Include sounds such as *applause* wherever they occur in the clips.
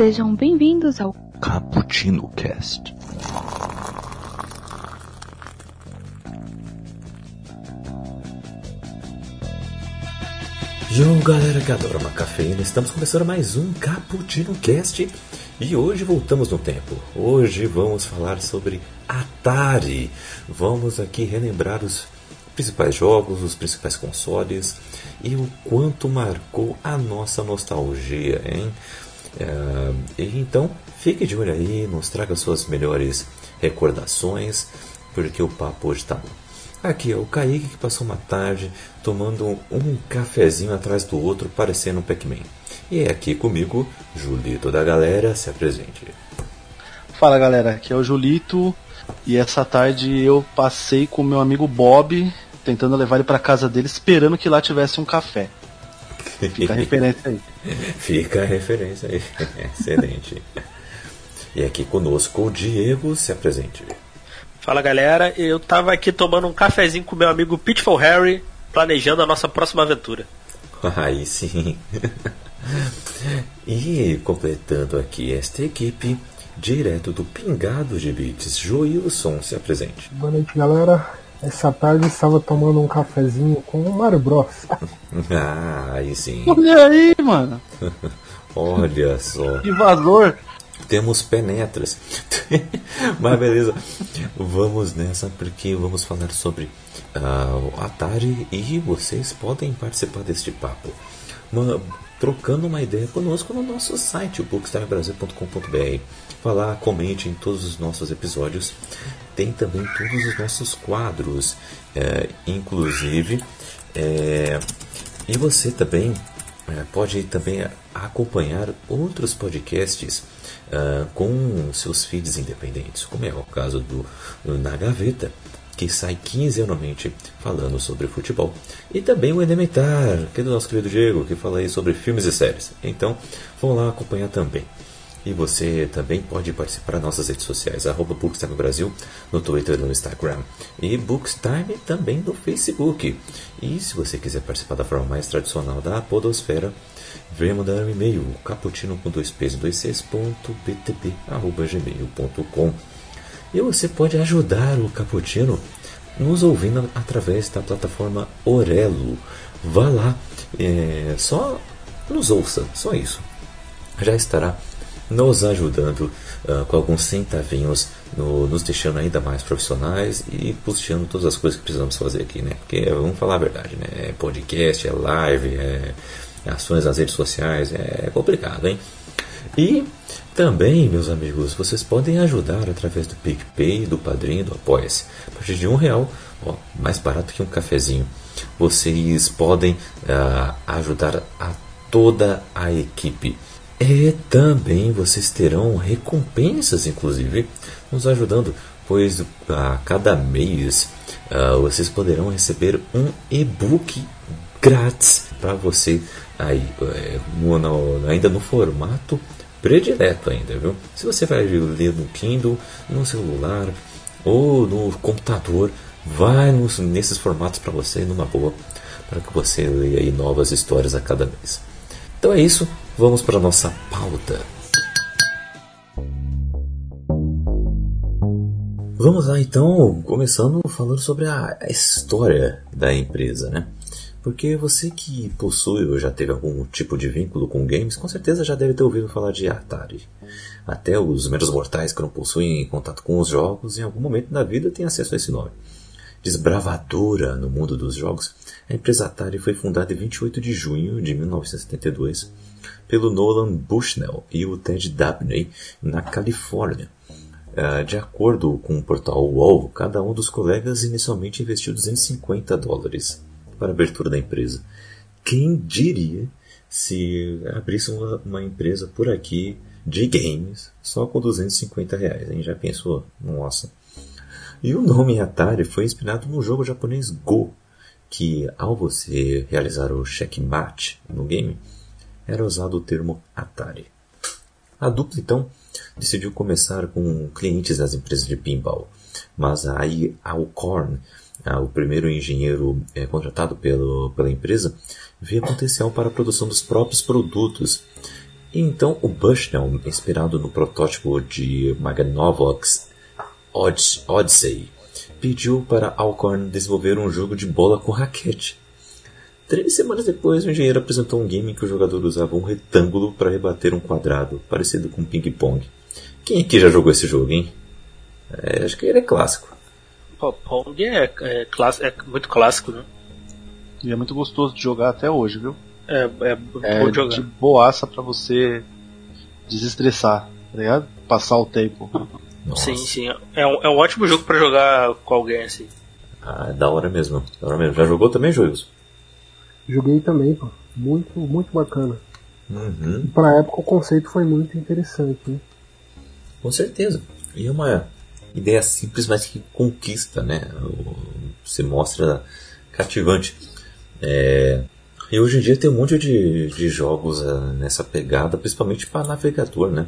Sejam bem-vindos ao Cappuccino Cast. Yo, galera que adora uma cafeína, estamos começando mais um Cappuccino Cast e hoje voltamos no tempo. Hoje vamos falar sobre Atari. Vamos aqui relembrar os principais jogos, os principais consoles e o quanto marcou a nossa nostalgia, hein? É, então, fique de olho aí, nos traga suas melhores recordações, porque o papo hoje tá bom. Aqui é o Kaique que passou uma tarde tomando um cafezinho atrás do outro, parecendo um Pac-Man. E é aqui comigo, Julito da galera, se apresente. Fala galera, aqui é o Julito e essa tarde eu passei com meu amigo Bob, tentando levar ele para casa dele, esperando que lá tivesse um café. Fica a *laughs* referência aí. Fica a referência aí. *laughs* Excelente. E aqui conosco o Diego, se apresente. Fala galera, eu tava aqui tomando um cafezinho com meu amigo Pitfall Harry, planejando a nossa próxima aventura. *laughs* Aí sim. E completando aqui esta equipe, direto do Pingado de Beats, Joilson, se apresente. Boa noite, galera. Essa tarde estava tomando um cafezinho com o Mario Bros. *laughs* Ah, aí sim. Olha aí, mano. *laughs* Olha só. Invasor. Temos penetras. *laughs* Mas beleza. Vamos nessa porque vamos falar sobre uh, o Atari e vocês podem participar deste papo. Uma, trocando uma ideia conosco no nosso site, o bookstimebrasil.com.br. Falar, comente em todos os nossos episódios. Tem também todos os nossos quadros, é, inclusive. É, e você também é, pode também acompanhar outros podcasts uh, com seus feeds independentes, como é o caso do, do Na Gaveta, que sai quinzenalmente falando sobre futebol. E também o Elementar, que é do nosso querido Diego, que fala aí sobre filmes e séries. Então, vão lá acompanhar também. E você também pode participar das nossas redes sociais, arroba Bookstime Brasil, no Twitter e no Instagram. E Bookstime também no Facebook. E se você quiser participar da forma mais tradicional da Podosfera, venha mandar um e-mail, caputino com dois p's dois c's, ponto, btp, arroba gmail.com. E você pode ajudar o Caputino nos ouvindo através da plataforma Orelo. Vá lá, é, só nos ouça, só isso. Já estará nos ajudando uh, com alguns centavinhos, no, nos deixando ainda mais profissionais e puxando todas as coisas que precisamos fazer aqui, né? Porque vamos falar a verdade, né? É podcast, é live, é ações nas redes sociais, é complicado, hein? E também, meus amigos, vocês podem ajudar através do PicPay, do Padrinho, do Apoia-se. A partir de um real, ó, mais barato que um cafezinho. Vocês podem uh, ajudar a toda a equipe. E também vocês terão recompensas, inclusive, nos ajudando, pois a cada mês uh, vocês poderão receber um e-book grátis para você aí, é, no, ainda no formato predileto ainda, viu? Se você vai ler no Kindle, no celular ou no computador, vai nos, nesses formatos para você numa boa, para que você leia novas histórias a cada mês. Então é isso, vamos para nossa pauta. Vamos lá então, começando falando sobre a, a história da empresa, né? Porque você que possui ou já teve algum tipo de vínculo com games, com certeza já deve ter ouvido falar de Atari. Até os meros mortais que não possuem contato com os jogos, em algum momento da vida têm acesso a esse nome. Desbravadora no mundo dos jogos, a empresa Atari foi fundada em 28 de junho de 1972 pelo Nolan Bushnell e o Ted Dabney na Califórnia. Uh, de acordo com o portal UOL, cada um dos colegas inicialmente investiu 250 dólares para a abertura da empresa. Quem diria se abrisse uma, uma empresa por aqui de games só com 250 reais? Hein? Já pensou? Nossa. E o nome Atari foi inspirado no jogo japonês Go, que ao você realizar o checkmate no game, era usado o termo Atari. A dupla então decidiu começar com clientes das empresas de pinball, mas aí Alcorn ah, o primeiro engenheiro é, contratado pelo, pela empresa, via potencial para a produção dos próprios produtos. E então o Bushnell, inspirado no protótipo de Magnavox Od- Odyssey, pediu para Alcorn desenvolver um jogo de bola com raquete. Três semanas depois, o engenheiro apresentou um game em que o jogador usava um retângulo para rebater um quadrado, parecido com ping-pong. Quem aqui já jogou esse jogo, hein? É, acho que ele é clássico. Pô, Pong é, é, clássico, é muito clássico, né? E é muito gostoso de jogar até hoje, viu? É, é, É bom de jogar. de boaça pra você desestressar, tá ligado? Passar o tempo. Nossa. Sim, sim. É um, é um ótimo jogo pra jogar com alguém, assim. Ah, é da hora mesmo. Da hora mesmo. Já jogou também, Joilson? Joguei também, pô. Muito, muito bacana. Uhum. E pra época o conceito foi muito interessante, né? Com certeza. E é uma ideia simples, mas que conquista, né? Se mostra cativante. É, E hoje em dia tem um monte de, de jogos ah, nessa pegada, principalmente para navegador, né?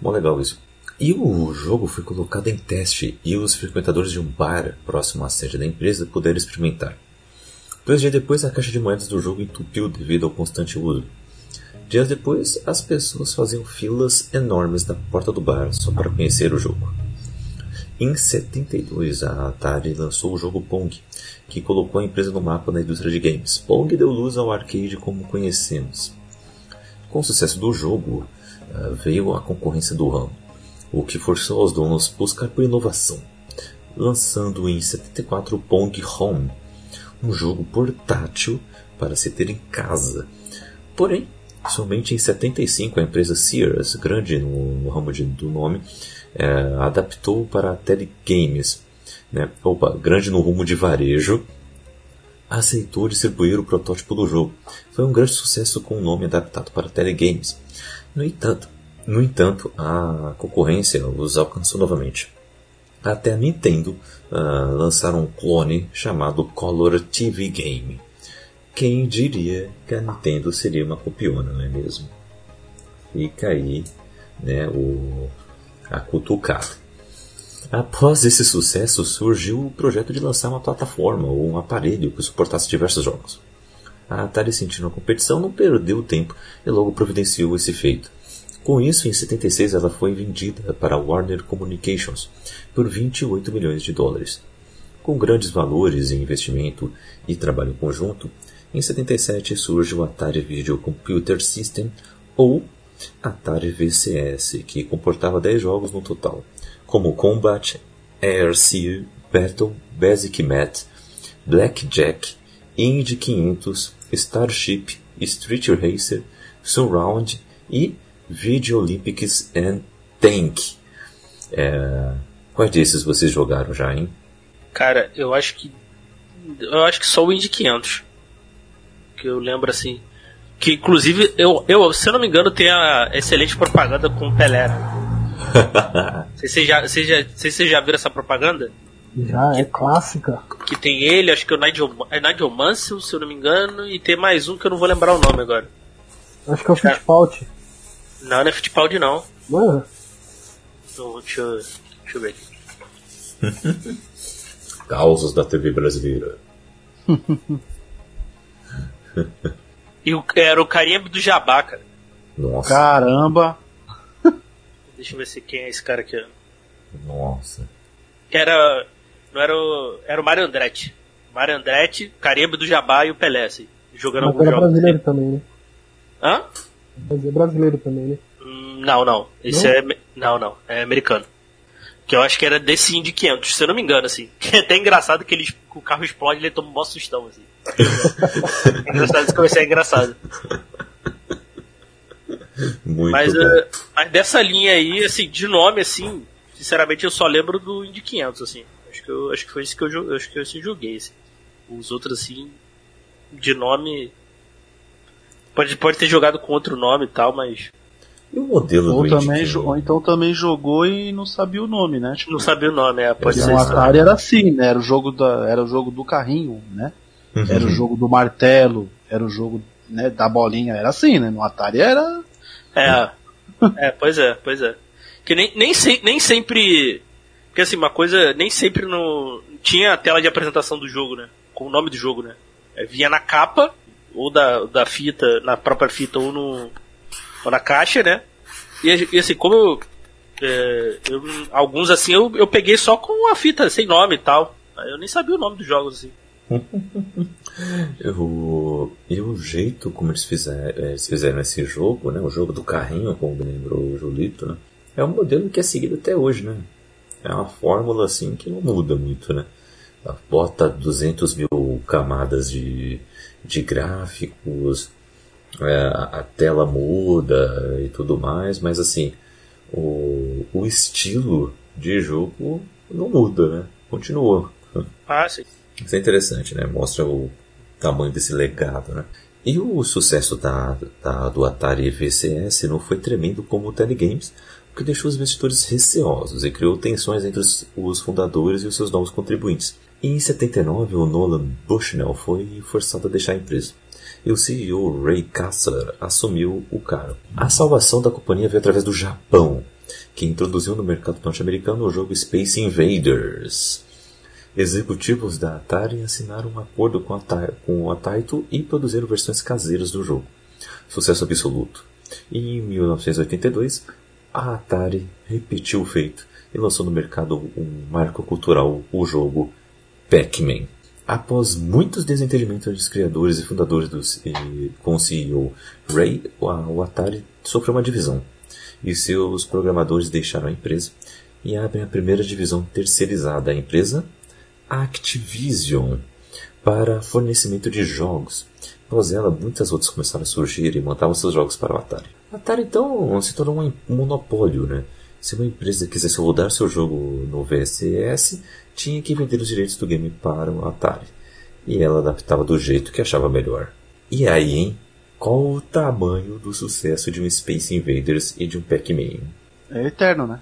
Mó legal isso. E o jogo foi colocado em teste e os frequentadores de um bar próximo à sede da empresa puderam experimentar. Dois dias depois, a caixa de moedas do jogo entupiu devido ao constante uso. Dias depois, as pessoas faziam filas enormes na porta do bar só para conhecer o jogo. Em 72, a Atari lançou o jogo Pong, que colocou a empresa no mapa na indústria de games. Pong deu luz ao arcade como conhecemos. Com o sucesso do jogo, ah, veio a concorrência do ramo, o que forçou os donos a buscar por inovação, lançando em 74 o Pong Home, um jogo portátil para se ter em casa. Porém, somente em 75 a empresa Sears, grande no, ramo de- do nome, eh, adaptou para telegames, né? Opa, grande no rumo de varejo, aceitou distribuir o protótipo do jogo. Foi um grande sucesso com o nome adaptado para telegames. No entanto, no entanto, a concorrência os alcançou novamente. Até a Nintendo ah, lançar um clone chamado Color TV Game. Quem diria que a Nintendo seria uma copiona, não é mesmo? Fica aí né, o, a cutucada. Após esse sucesso, surgiu o projeto de lançar uma plataforma ou um aparelho que suportasse diversos jogos. A Atari, sentindo a competição, não perdeu tempo e logo providenciou esse feito. Com isso, em 76 ela foi vendida para Warner Communications por 28 milhões de dólares. Com grandes valores em investimento e trabalho conjunto, em 77 surge o Atari Video Computer System ou Atari VCS, que comportava 10 jogos no total, como Combat, Sea, Battle, Basic Mat, Blackjack, Indy 500, Starship, Street Racer, Surround e Video Olympics and Tank. É... Quais desses vocês jogaram já, hein? Cara, eu acho que. Eu acho que só o Indy 500. Que eu lembro assim. Que inclusive, eu, eu se eu não me engano, tem a excelente propaganda com o Pelé. *laughs* Vocês já, vocês já, já viram essa propaganda? Já é clássica. Que tem ele, acho que é o Nigel, é Nigel Mansell, se eu não me engano, e tem mais um que eu não vou lembrar o nome agora. Acho que é o Fittipaldi. Não, não é Fittipaldi não. Mano, Então, deixa, eu, deixa eu ver aqui. *laughs* Causos da TV brasileira. *laughs* E o, era o Carimbo do Jabá, cara. Nossa. Caramba! *laughs* Deixa eu ver se quem é esse cara aqui. Nossa. Era. Não era o. Era o Mário Andretti. Mário Andretti, Carimbo do Jabá e o Pelé, assim. Jogando mas alguns era jogos. brasileiro também, né? Hã? Mas é brasileiro também, né? Não, não. Esse Não? é. Não, não. É americano. Que eu acho que era desse Indy 500, se eu não me engano, assim. Que *laughs* é até engraçado que ele, o carro explode e ele toma um mó sustão, assim. *laughs* é engraçado, esse começo é engraçado. Muito Mas, bom. eh, mas dessa linha aí, assim, de nome, assim, sinceramente eu só lembro do Indy 500, assim. Acho que, eu, acho que foi esse que eu, acho que eu esse eu joguei, assim. Os outros, assim, de nome... Pode, pode ter jogado com outro nome e tal, mas E o modelo Ou, do também, ou então também jogou e não sabia o nome, né? Tipo, não sabia o nome, é, pode ser no isso. Atari era assim, né? Era o jogo, da, era o jogo do carrinho, né? Uhum. Era o jogo do martelo, era o jogo né, da bolinha, era assim, né? No Atari era. É, é, pois é, pois é. Que nem, nem, se- nem sempre. Porque assim, uma coisa, nem sempre no. Tinha a tela de apresentação do jogo, né? Com o nome do jogo, né? É, vinha na capa, ou da, da fita, na própria fita, ou no. na caixa, né? E, e assim, como eu, é, eu, alguns assim eu, eu peguei só com a fita sem nome e tal. Eu nem sabia o nome dos jogos assim. *laughs* eu, e o jeito como eles fizeram, eles fizeram esse jogo, né? O jogo do carrinho, como lembrou o Julito, né? É um modelo que é seguido até hoje, né? É uma fórmula assim que não muda muito, né? Bota 200 mil camadas de, de gráficos, é, a tela muda e tudo mais, mas assim, o, o estilo de jogo não muda, né? Continua. Ah, sim. Isso é interessante, né? Mostra o tamanho desse legado, né? E o sucesso da, da, do Atari VCS não foi tremendo como o Telegames, porque deixou os investidores receosos e criou tensões entre os, os fundadores e os seus novos contribuintes. Em 79, o Nolan Bushnell foi forçado a deixar a empresa. E o CEO Ray Kassar assumiu o cargo. A salvação da companhia veio através do Japão, que introduziu no mercado norte-americano o jogo Space Invaders. Executivos da Atari assinaram um acordo com a, com a Taito e produziram versões caseiras do jogo. Sucesso absoluto. E em 1982, a Atari repetiu o feito e lançou no mercado um marco cultural, o jogo Pac-Man. Após muitos desentendimentos entre os criadores e fundadores do, e, com o CEO Ray, o Atari sofreu uma divisão e seus programadores deixaram a empresa e abrem a primeira divisão terceirizada, a empresa Activision para fornecimento de jogos. Após ela, muitas outras começaram a surgir e montavam seus jogos para o Atari. A Atari então se tornou um monopólio, né? Se uma empresa quisesse rodar seu jogo no VSS, tinha que vender os direitos do game para o Atari. E ela adaptava do jeito que achava melhor. E aí, hein? Qual o tamanho do sucesso de um Space Invaders e de um Pac-Man? É eterno, né?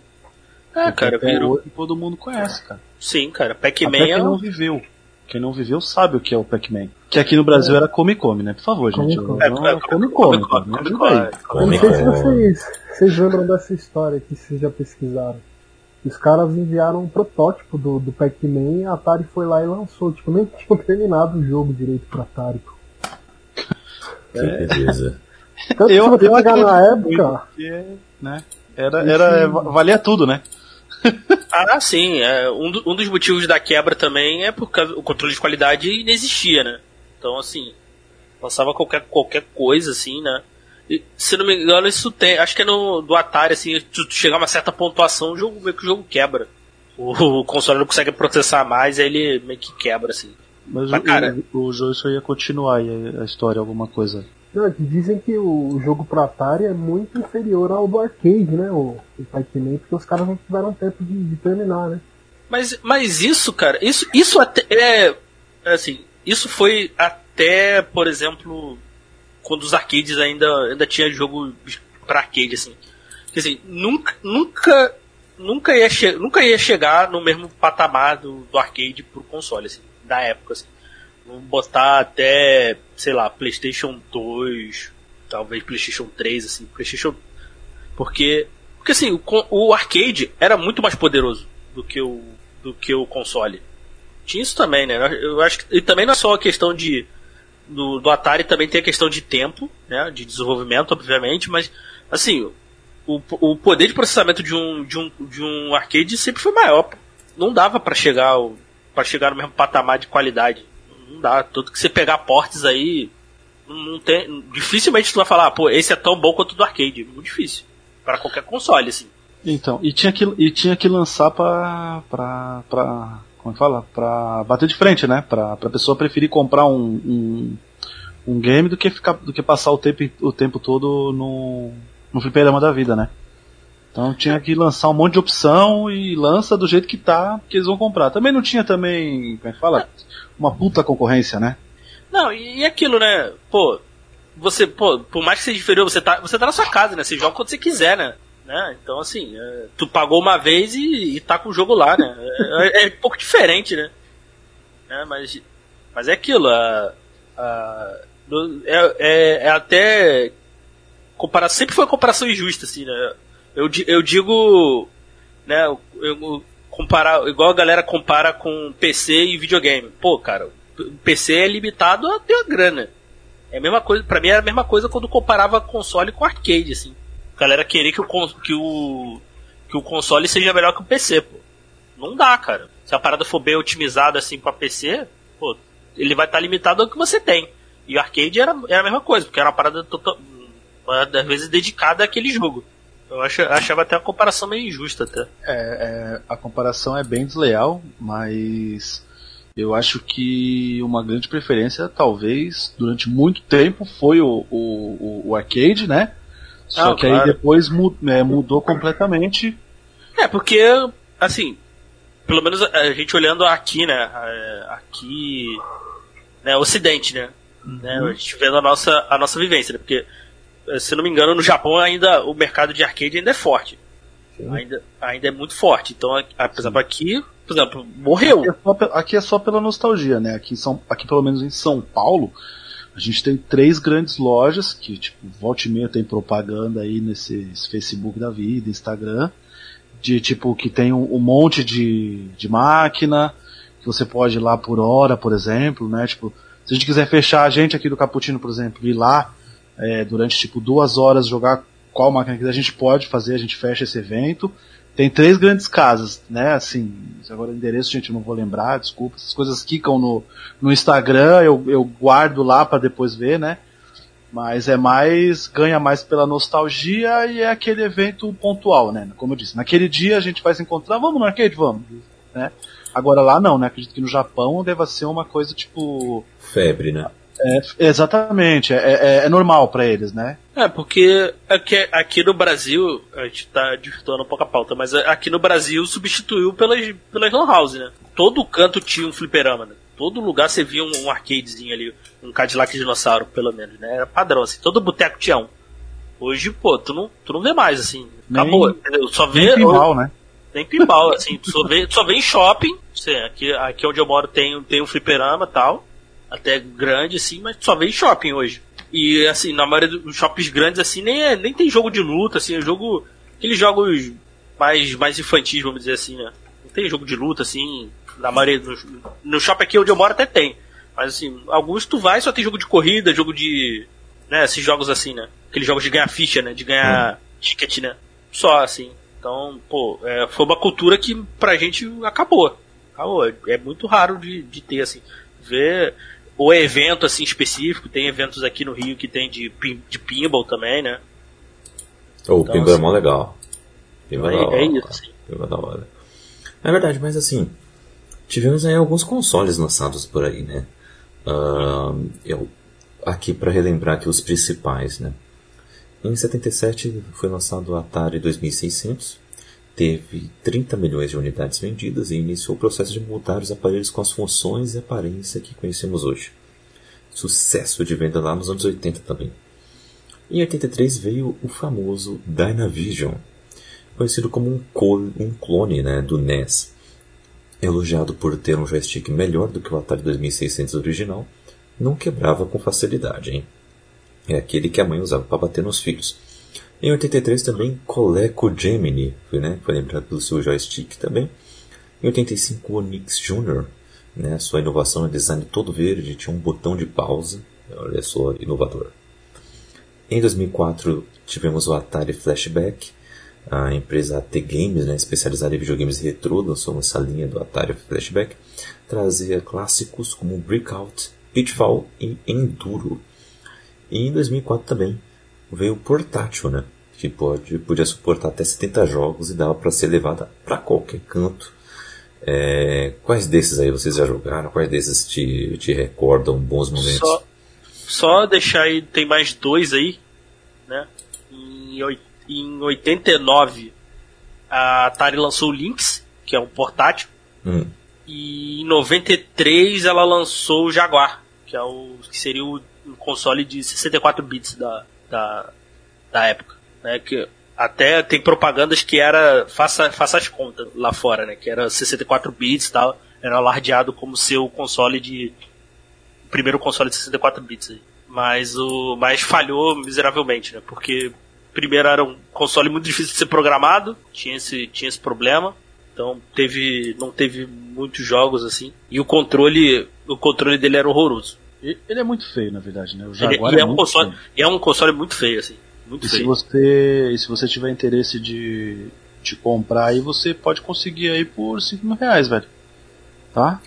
É, cara, virou. Todo mundo conhece, cara. Sim, cara. Pac-Man Até é. quem não viveu. Quem não viveu sabe o que é o Pac-Man. Que aqui no Brasil era Come Come, né? Por favor, gente. Come. É, Come Come Come. Come, Me Come ajuda Come. aí. Eu Come não sei se vocês, vocês lembram dessa história que vocês já pesquisaram. Os caras enviaram um protótipo do, do Pac-Man e a Atari foi lá e lançou. Tipo, nem tinham *laughs* terminado o jogo direito pra Atari. pô. *laughs* Que beleza. Então, Eu- você eu pegar na época, Porque, né? Era, era, valia tudo, né? *laughs* Ah, sim. É, um, do- um dos motivos da quebra também é porque o controle de qualidade inexistia, né? Então, assim, lançava qualquer, qualquer coisa, assim, né? Se não me engano, isso tem. Acho que é no do Atari, assim, tu, tu chegar a uma certa pontuação, o jogo meio que o jogo quebra. O, *laughs* o console não consegue processar mais, aí ele meio que quebra, assim. Mas Mas, o, cara- o, o jogo só ia continuar aí a história, alguma coisa. não, que dizem que o jogo pro Atari é muito inferior ao do arcade, né? O, o Pac-Man, porque os caras não tiveram tempo de, de terminar, né? Mas, mas isso, cara, isso, isso até é. Assim, isso foi até, por exemplo, quando os arcades ainda, ainda tinha jogo pra arcade, assim. Quer dizer, nunca, nunca, nunca, ia nunca ia chegar no mesmo patamar do, do arcade pro console, assim, da época, assim. Vamos botar até, sei lá, PlayStation 2, talvez PlayStation 3, assim, PlayStation. Porque, porque assim, o, o arcade era muito mais poderoso do que o, do que o console. Tinha isso também, né? Eu acho que, e também não é só a questão de. Do, do Atari também tem a questão de tempo, né? De desenvolvimento, obviamente, mas assim, o, o poder de processamento de um, de, um, de um arcade sempre foi maior. Não dava pra chegar para chegar no mesmo patamar de qualidade. Não dá. Tudo que você pegar portes aí, não tem. Dificilmente tu vai falar, "Ah, pô, esse é tão bom quanto o do arcade. Muito difícil. Para qualquer console, assim. Então, e tinha que, e tinha que lançar pra, pra. Como é fala? Pra bater de frente, né? Pra, pra pessoa preferir comprar um, um, um game do que, ficar, do que passar o tempo, o tempo todo no, no fliperama da vida, né? Então tinha que lançar um monte de opção e lança do jeito que tá, que eles vão comprar. Também não tinha também, como é que fala? Uma puta concorrência, né? Não, e, e aquilo, né? Pô, você, pô, por mais que seja inferior, você tá, você tá na sua casa, né? Você joga quando você quiser, né? Né? Então, assim, é, tu pagou uma vez e, e tá com o jogo lá, né? É, é um pouco diferente, né? né? Mas, mas é aquilo, a, a, é, é, é até. Compara, sempre foi uma comparação injusta, assim, né? Eu, eu digo. Né, eu, eu comparar, igual a galera compara com PC e videogame. Pô, cara, o PC é limitado a ter a grana. É a mesma coisa, pra mim era a mesma coisa quando comparava console com arcade, assim. Galera querer que o, que o, que o console seja melhor que o PC, pô. Não dá, cara. Se a parada for bem otimizada assim pra PC, pô, ele vai estar tá limitado ao que você tem. E o arcade era, era a mesma coisa, porque era uma parada total, às vezes dedicada àquele jogo. Eu ach, achava até a comparação meio injusta até. É, é, a comparação é bem desleal, mas eu acho que uma grande preferência, talvez, durante muito tempo, foi o, o, o arcade, né? Só ah, que claro. aí depois é, mudou completamente. É, porque, assim, pelo menos a gente olhando aqui, né? Aqui, né, Ocidente, né? Uhum. né a gente vendo a nossa, a nossa vivência, né? Porque, se não me engano, no Japão ainda o mercado de arcade ainda é forte. Ainda, ainda é muito forte. Então, apesar aqui, por exemplo, morreu. Aqui é, só, aqui é só pela nostalgia, né? Aqui, São, aqui, pelo menos em São Paulo, a gente tem três grandes lojas que, tipo, volta e meia tem propaganda aí nesse Facebook da vida, Instagram, de tipo, que tem um, um monte de, de máquina, que você pode ir lá por hora, por exemplo, né? Tipo, se a gente quiser fechar a gente aqui do Caputino, por exemplo, ir lá é, durante tipo duas horas jogar qual máquina que a gente pode fazer, a gente fecha esse evento. Tem três grandes casas, né? Assim, agora o endereço, gente, eu não vou lembrar, desculpa. Essas coisas ficam no, no Instagram, eu, eu guardo lá para depois ver, né? Mas é mais, ganha mais pela nostalgia e é aquele evento pontual, né? Como eu disse, naquele dia a gente vai se encontrar, vamos no arcade, vamos, né? Agora lá não, né? Acredito que no Japão deva ser uma coisa tipo. Febre, né? É, exatamente, é, é, é normal para eles, né? É, porque aqui, aqui no Brasil, a gente tá desvirtuando um pouco a pauta, mas aqui no Brasil substituiu pelas, pelas lan house, né? Todo canto tinha um fliperama, né? Todo lugar você via um, um arcadezinho ali, um Cadillac dinossauro, pelo menos, né? Era padrão, assim, todo boteco tinha um. Hoje, pô, tu não, tu não vê mais, assim. Acabou. Nem, só vê. Nem pinball, né? Nem pinball, assim, tu só vê, só vê em shopping. Sei, aqui, aqui onde eu moro tem, tem um fliperama e tal até grande, assim, mas só vê em shopping hoje. E, assim, na maioria dos shoppings grandes, assim, nem, é, nem tem jogo de luta, assim, é jogo. Aqueles jogos mais, mais infantis, vamos dizer assim, né? Não tem jogo de luta, assim, na maioria. No, no shopping aqui onde eu moro até tem. Mas, assim, alguns tu vai só tem jogo de corrida, jogo de. né, esses jogos assim, né? Aqueles jogos de ganhar ficha, né? De ganhar hum. ticket, né? Só, assim. Então, pô, é, foi uma cultura que pra gente acabou. Acabou. É muito raro de, de ter, assim. Ver ou evento assim específico, tem eventos aqui no Rio que tem de, de pinball também, né? Oh, o então, pinball assim, é mó legal. Pinball é, é, é isso, sim. Pinball é da hora. É verdade, mas assim, tivemos aí alguns consoles lançados por aí, né? Uh, eu, aqui para relembrar aqui os principais, né? Em 77 foi lançado o Atari 2600, teve 30 milhões de unidades vendidas e iniciou o processo de mudar os aparelhos com as funções e aparência que conhecemos hoje. Sucesso de venda lá nos anos 80 também. Em 83 veio o famoso Dynavision, conhecido como um, um clone né, do NES, elogiado por ter um joystick melhor do que o Atari 2600 original, não quebrava com facilidade. Hein? É aquele que a mãe usava para bater nos filhos. Em 83 também Coleco Gemini, né, foi lembrado pelo seu joystick também. Em 85 Onyx Jr., né, sua inovação é design todo verde, tinha um botão de pausa, olha só, inovador. Em 2004 tivemos o Atari Flashback, a empresa AT Games, né, especializada em videogames retrô, lançou essa linha do Atari Flashback, trazia clássicos como Breakout, Pitfall e Enduro. E em 2004 também veio portátil, né? Que pode, podia suportar até 70 jogos e dava para ser levada para qualquer canto. É, quais desses aí vocês já jogaram? Quais desses te, te recordam bons momentos? Só, só deixar aí, tem mais dois aí, né? Em, em 89 a Atari lançou o Lynx, que é um portátil. Hum. E em 93 ela lançou o Jaguar, que é o que seria o console de 64 bits da, da, da época, né? Que até tem propagandas que era faça, faça as contas lá fora, né? Que era 64 bits e tal, era alardeado como seu console de primeiro console de 64 bits. Mas o mas falhou miseravelmente, né? Porque primeiro era um console muito difícil de ser programado, tinha esse tinha esse problema. Então teve não teve muitos jogos assim. E o controle o controle dele era horroroso. Ele é muito feio, na verdade, né? O Ele, Jaguar e é, um muito console, feio. é um console muito feio, assim. Muito E se feio. você, e se você tiver interesse de, de comprar aí, você pode conseguir aí por 5 mil reais, velho. Tá?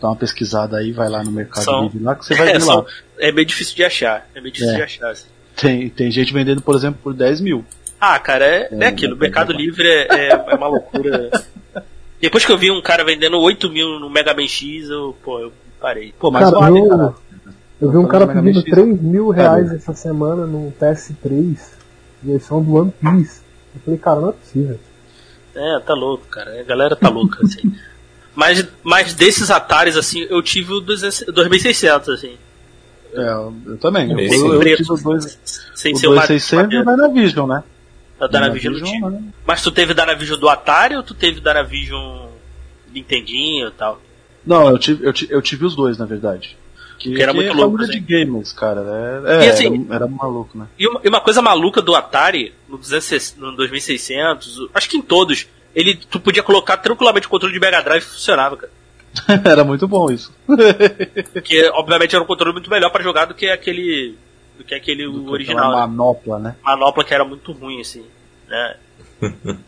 Dá uma pesquisada aí, vai lá no Mercado São- Livre lá que você vai *laughs* É, ver são- lá. é meio difícil de achar. É meio difícil É. de achar, assim. Tem, tem gente vendendo, por exemplo, por 10 mil. Ah, cara, é, é, É, aquilo. O é, Mercado é. Livre é, é, é uma loucura. *laughs* Depois que eu vi um cara vendendo 8 mil no Mega Man X, eu, pô, eu parei. Pô, mas Cara, vale, eu- cara. Eu vi um cara pedindo X. 3 mil reais Cara. essa semana no PS3, versão do One Piece. Eu falei, cara, não é possível. É, tá louco, cara. A galera tá louca, assim. *laughs* Mas, mas desses Ataris, assim, eu tive o 200 2600, assim. É, eu, eu também. Eu, eu, eu preto. tive o dois- Sem o ser o 2600 e o Dynavision, né? da Dynavision não tinha. né? Mas tu teve Dynavision do Atari ou tu teve Dynavision Nintendinho e tal? Não, eu tive, eu, ti- eu tive os dois, na verdade. Que, Que era que muito é louco, assim. de gamers, cara. É, é, E assim- era, era maluco, né? E uma, e uma coisa maluca do Atari, no, 200, no 2600, acho que em todos, ele, tu podia colocar tranquilamente o controle de Mega Drive e funcionava, cara. *laughs* era muito bom isso. *laughs* Porque, obviamente, era um controle muito melhor pra jogar do que aquele. Do que aquele original. Aquela né? manopla, né? Manopla que era muito ruim, assim. Né? *laughs*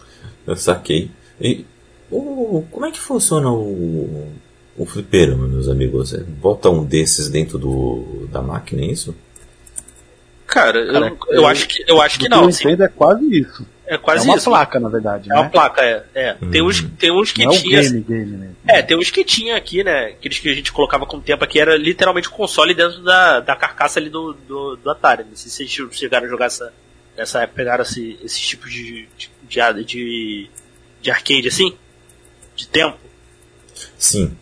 Eu saquei. E o, como é que funciona o, o fliperama, meus amigos? É, Bota um desses dentro do, da máquina, é isso? Cara, Cara, eu, eu eu- acho que, eu acho que não. eu assim, entendo, é quase isso. é quase é uma isso. placa, na verdade, É uma né? placa, é. é. Tem, uns, tem uns que Não é o tinha. game, game, né? É, tem uns que tinha aqui, né? Aqueles que a gente colocava com o tempo aqui, era literalmente o console dentro da, da carcaça ali do, do, do Atari. Não sei se vocês chegaram a jogar essa. Nessa época, pegaram esse, esses tipos de, de, de, de arcade assim? De tempo? Sim.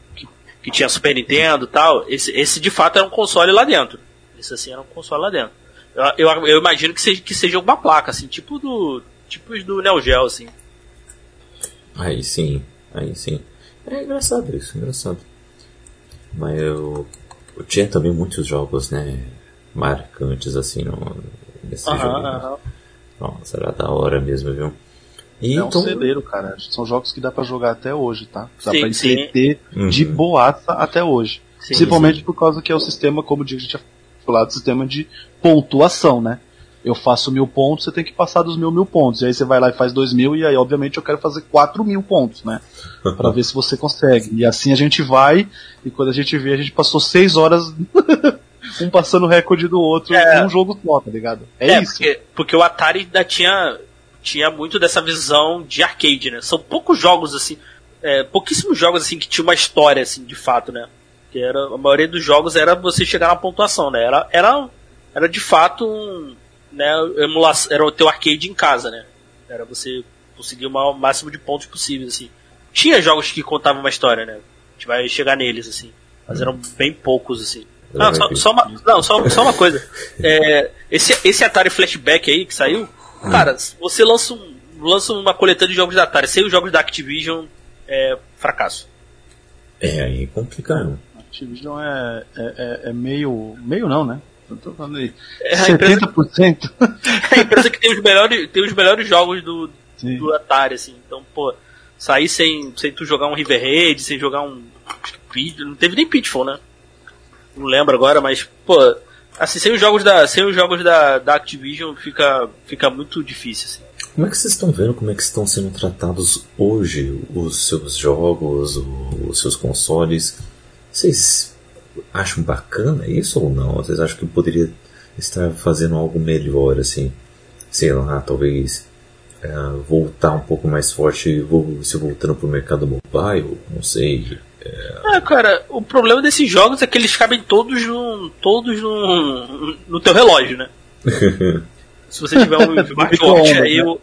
Que tinha Super Nintendo e tal. Esse, esse de fato era um console lá dentro. Esse assim era um console lá dentro. Eu, eu, eu imagino que seja, que seja alguma placa, assim, tipo do. Tipo do Neo Geo, assim. Aí sim, aí sim. É engraçado isso, engraçado. Mas eu, eu tinha também muitos jogos, né? Marcantes assim no, nesse Aham, jogo. né? aham. Nossa, era da hora mesmo, viu? E É um então, celeiro, cara. São jogos que dá pra jogar até hoje, tá? Dá Sim, pra sim. entreter Uhum. de boaça até hoje. Sim, Principalmente por causa que é o sistema, como a gente já falou, do sistema de pontuação, né? Eu faço mil pontos, você tem que passar dos mil mil pontos. E aí você vai lá e faz dois mil, e aí obviamente eu quero fazer quatro mil pontos, né? *laughs* Pra ver se você consegue. E assim a gente vai, e quando a gente vê, a gente passou seis horas, *laughs* um passando o recorde do outro É. num jogo só, tá ligado? É, É, isso. Porque, porque o Atari ainda tinha, tinha muito dessa visão de arcade, né? São poucos jogos, assim, é, pouquíssimos jogos, assim, que tinha uma história, assim, de fato, né? Que era, a maioria dos jogos era você chegar na pontuação, né? Era, era, era de fato um, né, emulação, era o teu arcade em casa, né? Era você conseguir o máximo de pontos possíveis, assim. Tinha jogos que contavam uma história, né? A gente vai chegar neles, assim. Mas eram bem poucos, assim. Ah, só, só uma, não, só, só uma coisa. É, esse, esse Atari Flashback aí que saiu, cara, se você lança, um, lança uma coletânea de jogos da Atari sem os jogos da Activision, é fracasso. É, aí complicaram. Activision é, é, é- é meio. meio não, né? Eu tô falando aí. É a empresa, 70%? é *laughs* a empresa que tem os melhores, tem os melhores jogos do, Sim. do Atari, assim. Então, pô, sair sem, sem tu jogar um River Raid, sem jogar um. acho que Pit- Não teve nem Pitfall, né? Não lembro agora, mas, pô, assim, sem os jogos da, sem os jogos da, da Activision fica, fica muito difícil, assim. Como é que vocês estão vendo como é que estão sendo tratados hoje os seus jogos, o- os seus consoles? Vocês acham bacana isso ou não? Vocês acham que poderia estar fazendo algo melhor, assim? Sei lá, talvez é, voltar um pouco mais forte, se voltando pro mercado mobile, não sei. É, cara, o problema desses jogos é que eles cabem todos no, todos no, no teu relógio, né? *laughs* Se você tiver um smartwatch aí, o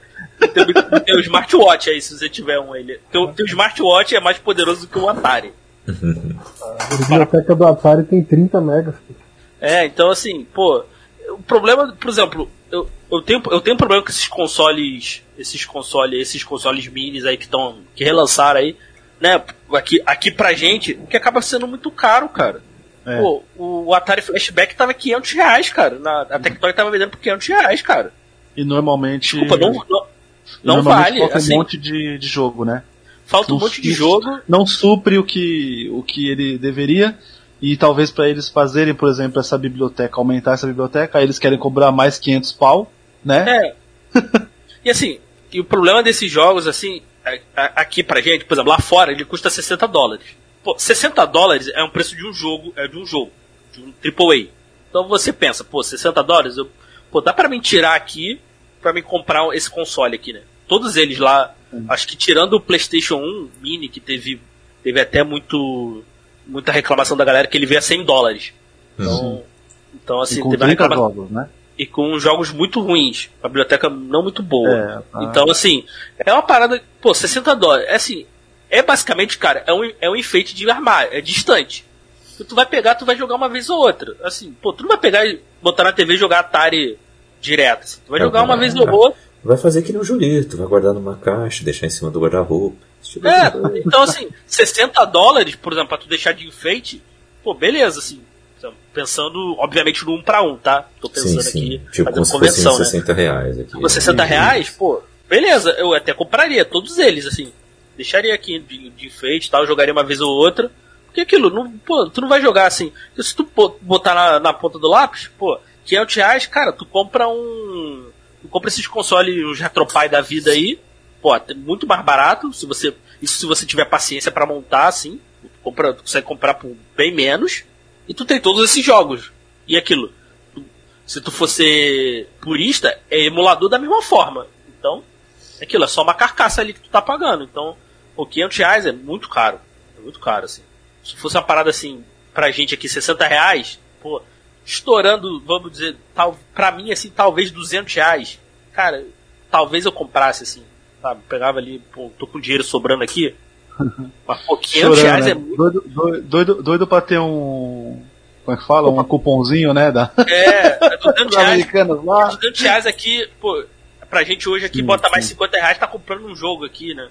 teu, teu smartwatch aí, se você tiver um ele. Teu, teu smartwatch é mais poderoso do que o Atari. A biblioteca do Atari tem 30 megas. pô. É, então assim, pô, o problema, por exemplo, eu, eu tenho eu tenho um problema com esses consoles, esses consoles, esses consoles minis aí que estão que relançaram aí, né? Aqui aqui pra gente, que acaba sendo muito caro, cara. É. Pô, o Atari Flashback tava 500 reais, cara. Na, a Tectoy tava vendendo por 500 reais, cara. E normalmente. Desculpa, não, não, não normalmente vale. falta Assim, um monte de, de jogo, né? falta um não monte de jogo. Não supre o que, o que ele deveria. e talvez para eles fazerem, por exemplo, essa biblioteca, aumentar essa biblioteca, aí eles querem cobrar mais 500 pau, né? É. *laughs* e assim, e o problema desses jogos, assim, aqui pra gente, por exemplo, lá fora, ele custa 60 dólares. Pô, 60 dólares é um preço de um jogo, é de um jogo, de um AAA. Então você pensa, pô, 60 dólares, eu, pô, dá pra mim tirar aqui pra me comprar esse console aqui, né? Todos eles lá, acho que tirando o PlayStation 1 Mini, que teve, teve até muito, muita reclamação da galera que ele veio a 100 dólares. Então, então E assim, com teve uma 30 reclamação jogos, né? E com jogos muito ruins. A biblioteca não muito boa. É, ah. Então, assim, é uma parada. Pô, 60 dólares. É assim, é basicamente, cara, é um, é um enfeite de armário, é distante. Tu vai pegar, tu vai jogar uma vez ou outra. Assim, pô, tu não vai pegar e botar na TV e jogar Atari direto. assim. Tu vai É, jogar uma é, vez ou outra. Vai fazer que nem o Julito, vai guardar numa caixa, deixar em cima do guarda-roupa. tipo É, então assim, 60 dólares, por exemplo, pra tu deixar de enfeite, pô, beleza, assim. Pensando, obviamente, no um pra um, tá? Tô Sim, pensando sim. aqui, Tipo, como fazendo se conversão, né? 60 reais aqui. Com 60 reais, pô, beleza, eu até compraria todos eles, assim. Deixaria aqui de, de enfeite e tal, jogaria uma vez ou outra. Porque aquilo, não, pô, tu não vai jogar assim. Se tu botar na, na ponta do lápis, pô, 500 reais, cara, tu compra um. Tu compra esses consoles, uns Retropie da vida aí, pô, até muito mais barato, se você. Isso se você tiver paciência pra montar, assim. Tu, compra, tu consegue comprar por bem menos. E tu tem todos esses jogos. E aquilo. se tu fosse purista, é emulador da mesma forma. Então, é aquilo, é só uma carcaça ali que tu tá pagando. Então, o 500 reais é muito caro. É muito caro, assim. Se fosse uma parada assim, pra gente aqui, 60 reais, pô, estourando, vamos dizer, tal, pra mim, assim, talvez 200 reais. Cara, talvez eu comprasse, assim, sabe? Pegava ali, pô, tô com dinheiro sobrando aqui. Mas, pô, 500 Chorando, reais né? é muito. doido, doido, doido, doido pra ter um. Como é que fala? Um cupomzinho, né? Da, É, é 200 dos *laughs* reais. americanos lá. 200 reais aqui, pô, pra gente hoje aqui, Sim, bota mais sim. 50 reais, tá comprando um jogo aqui, né?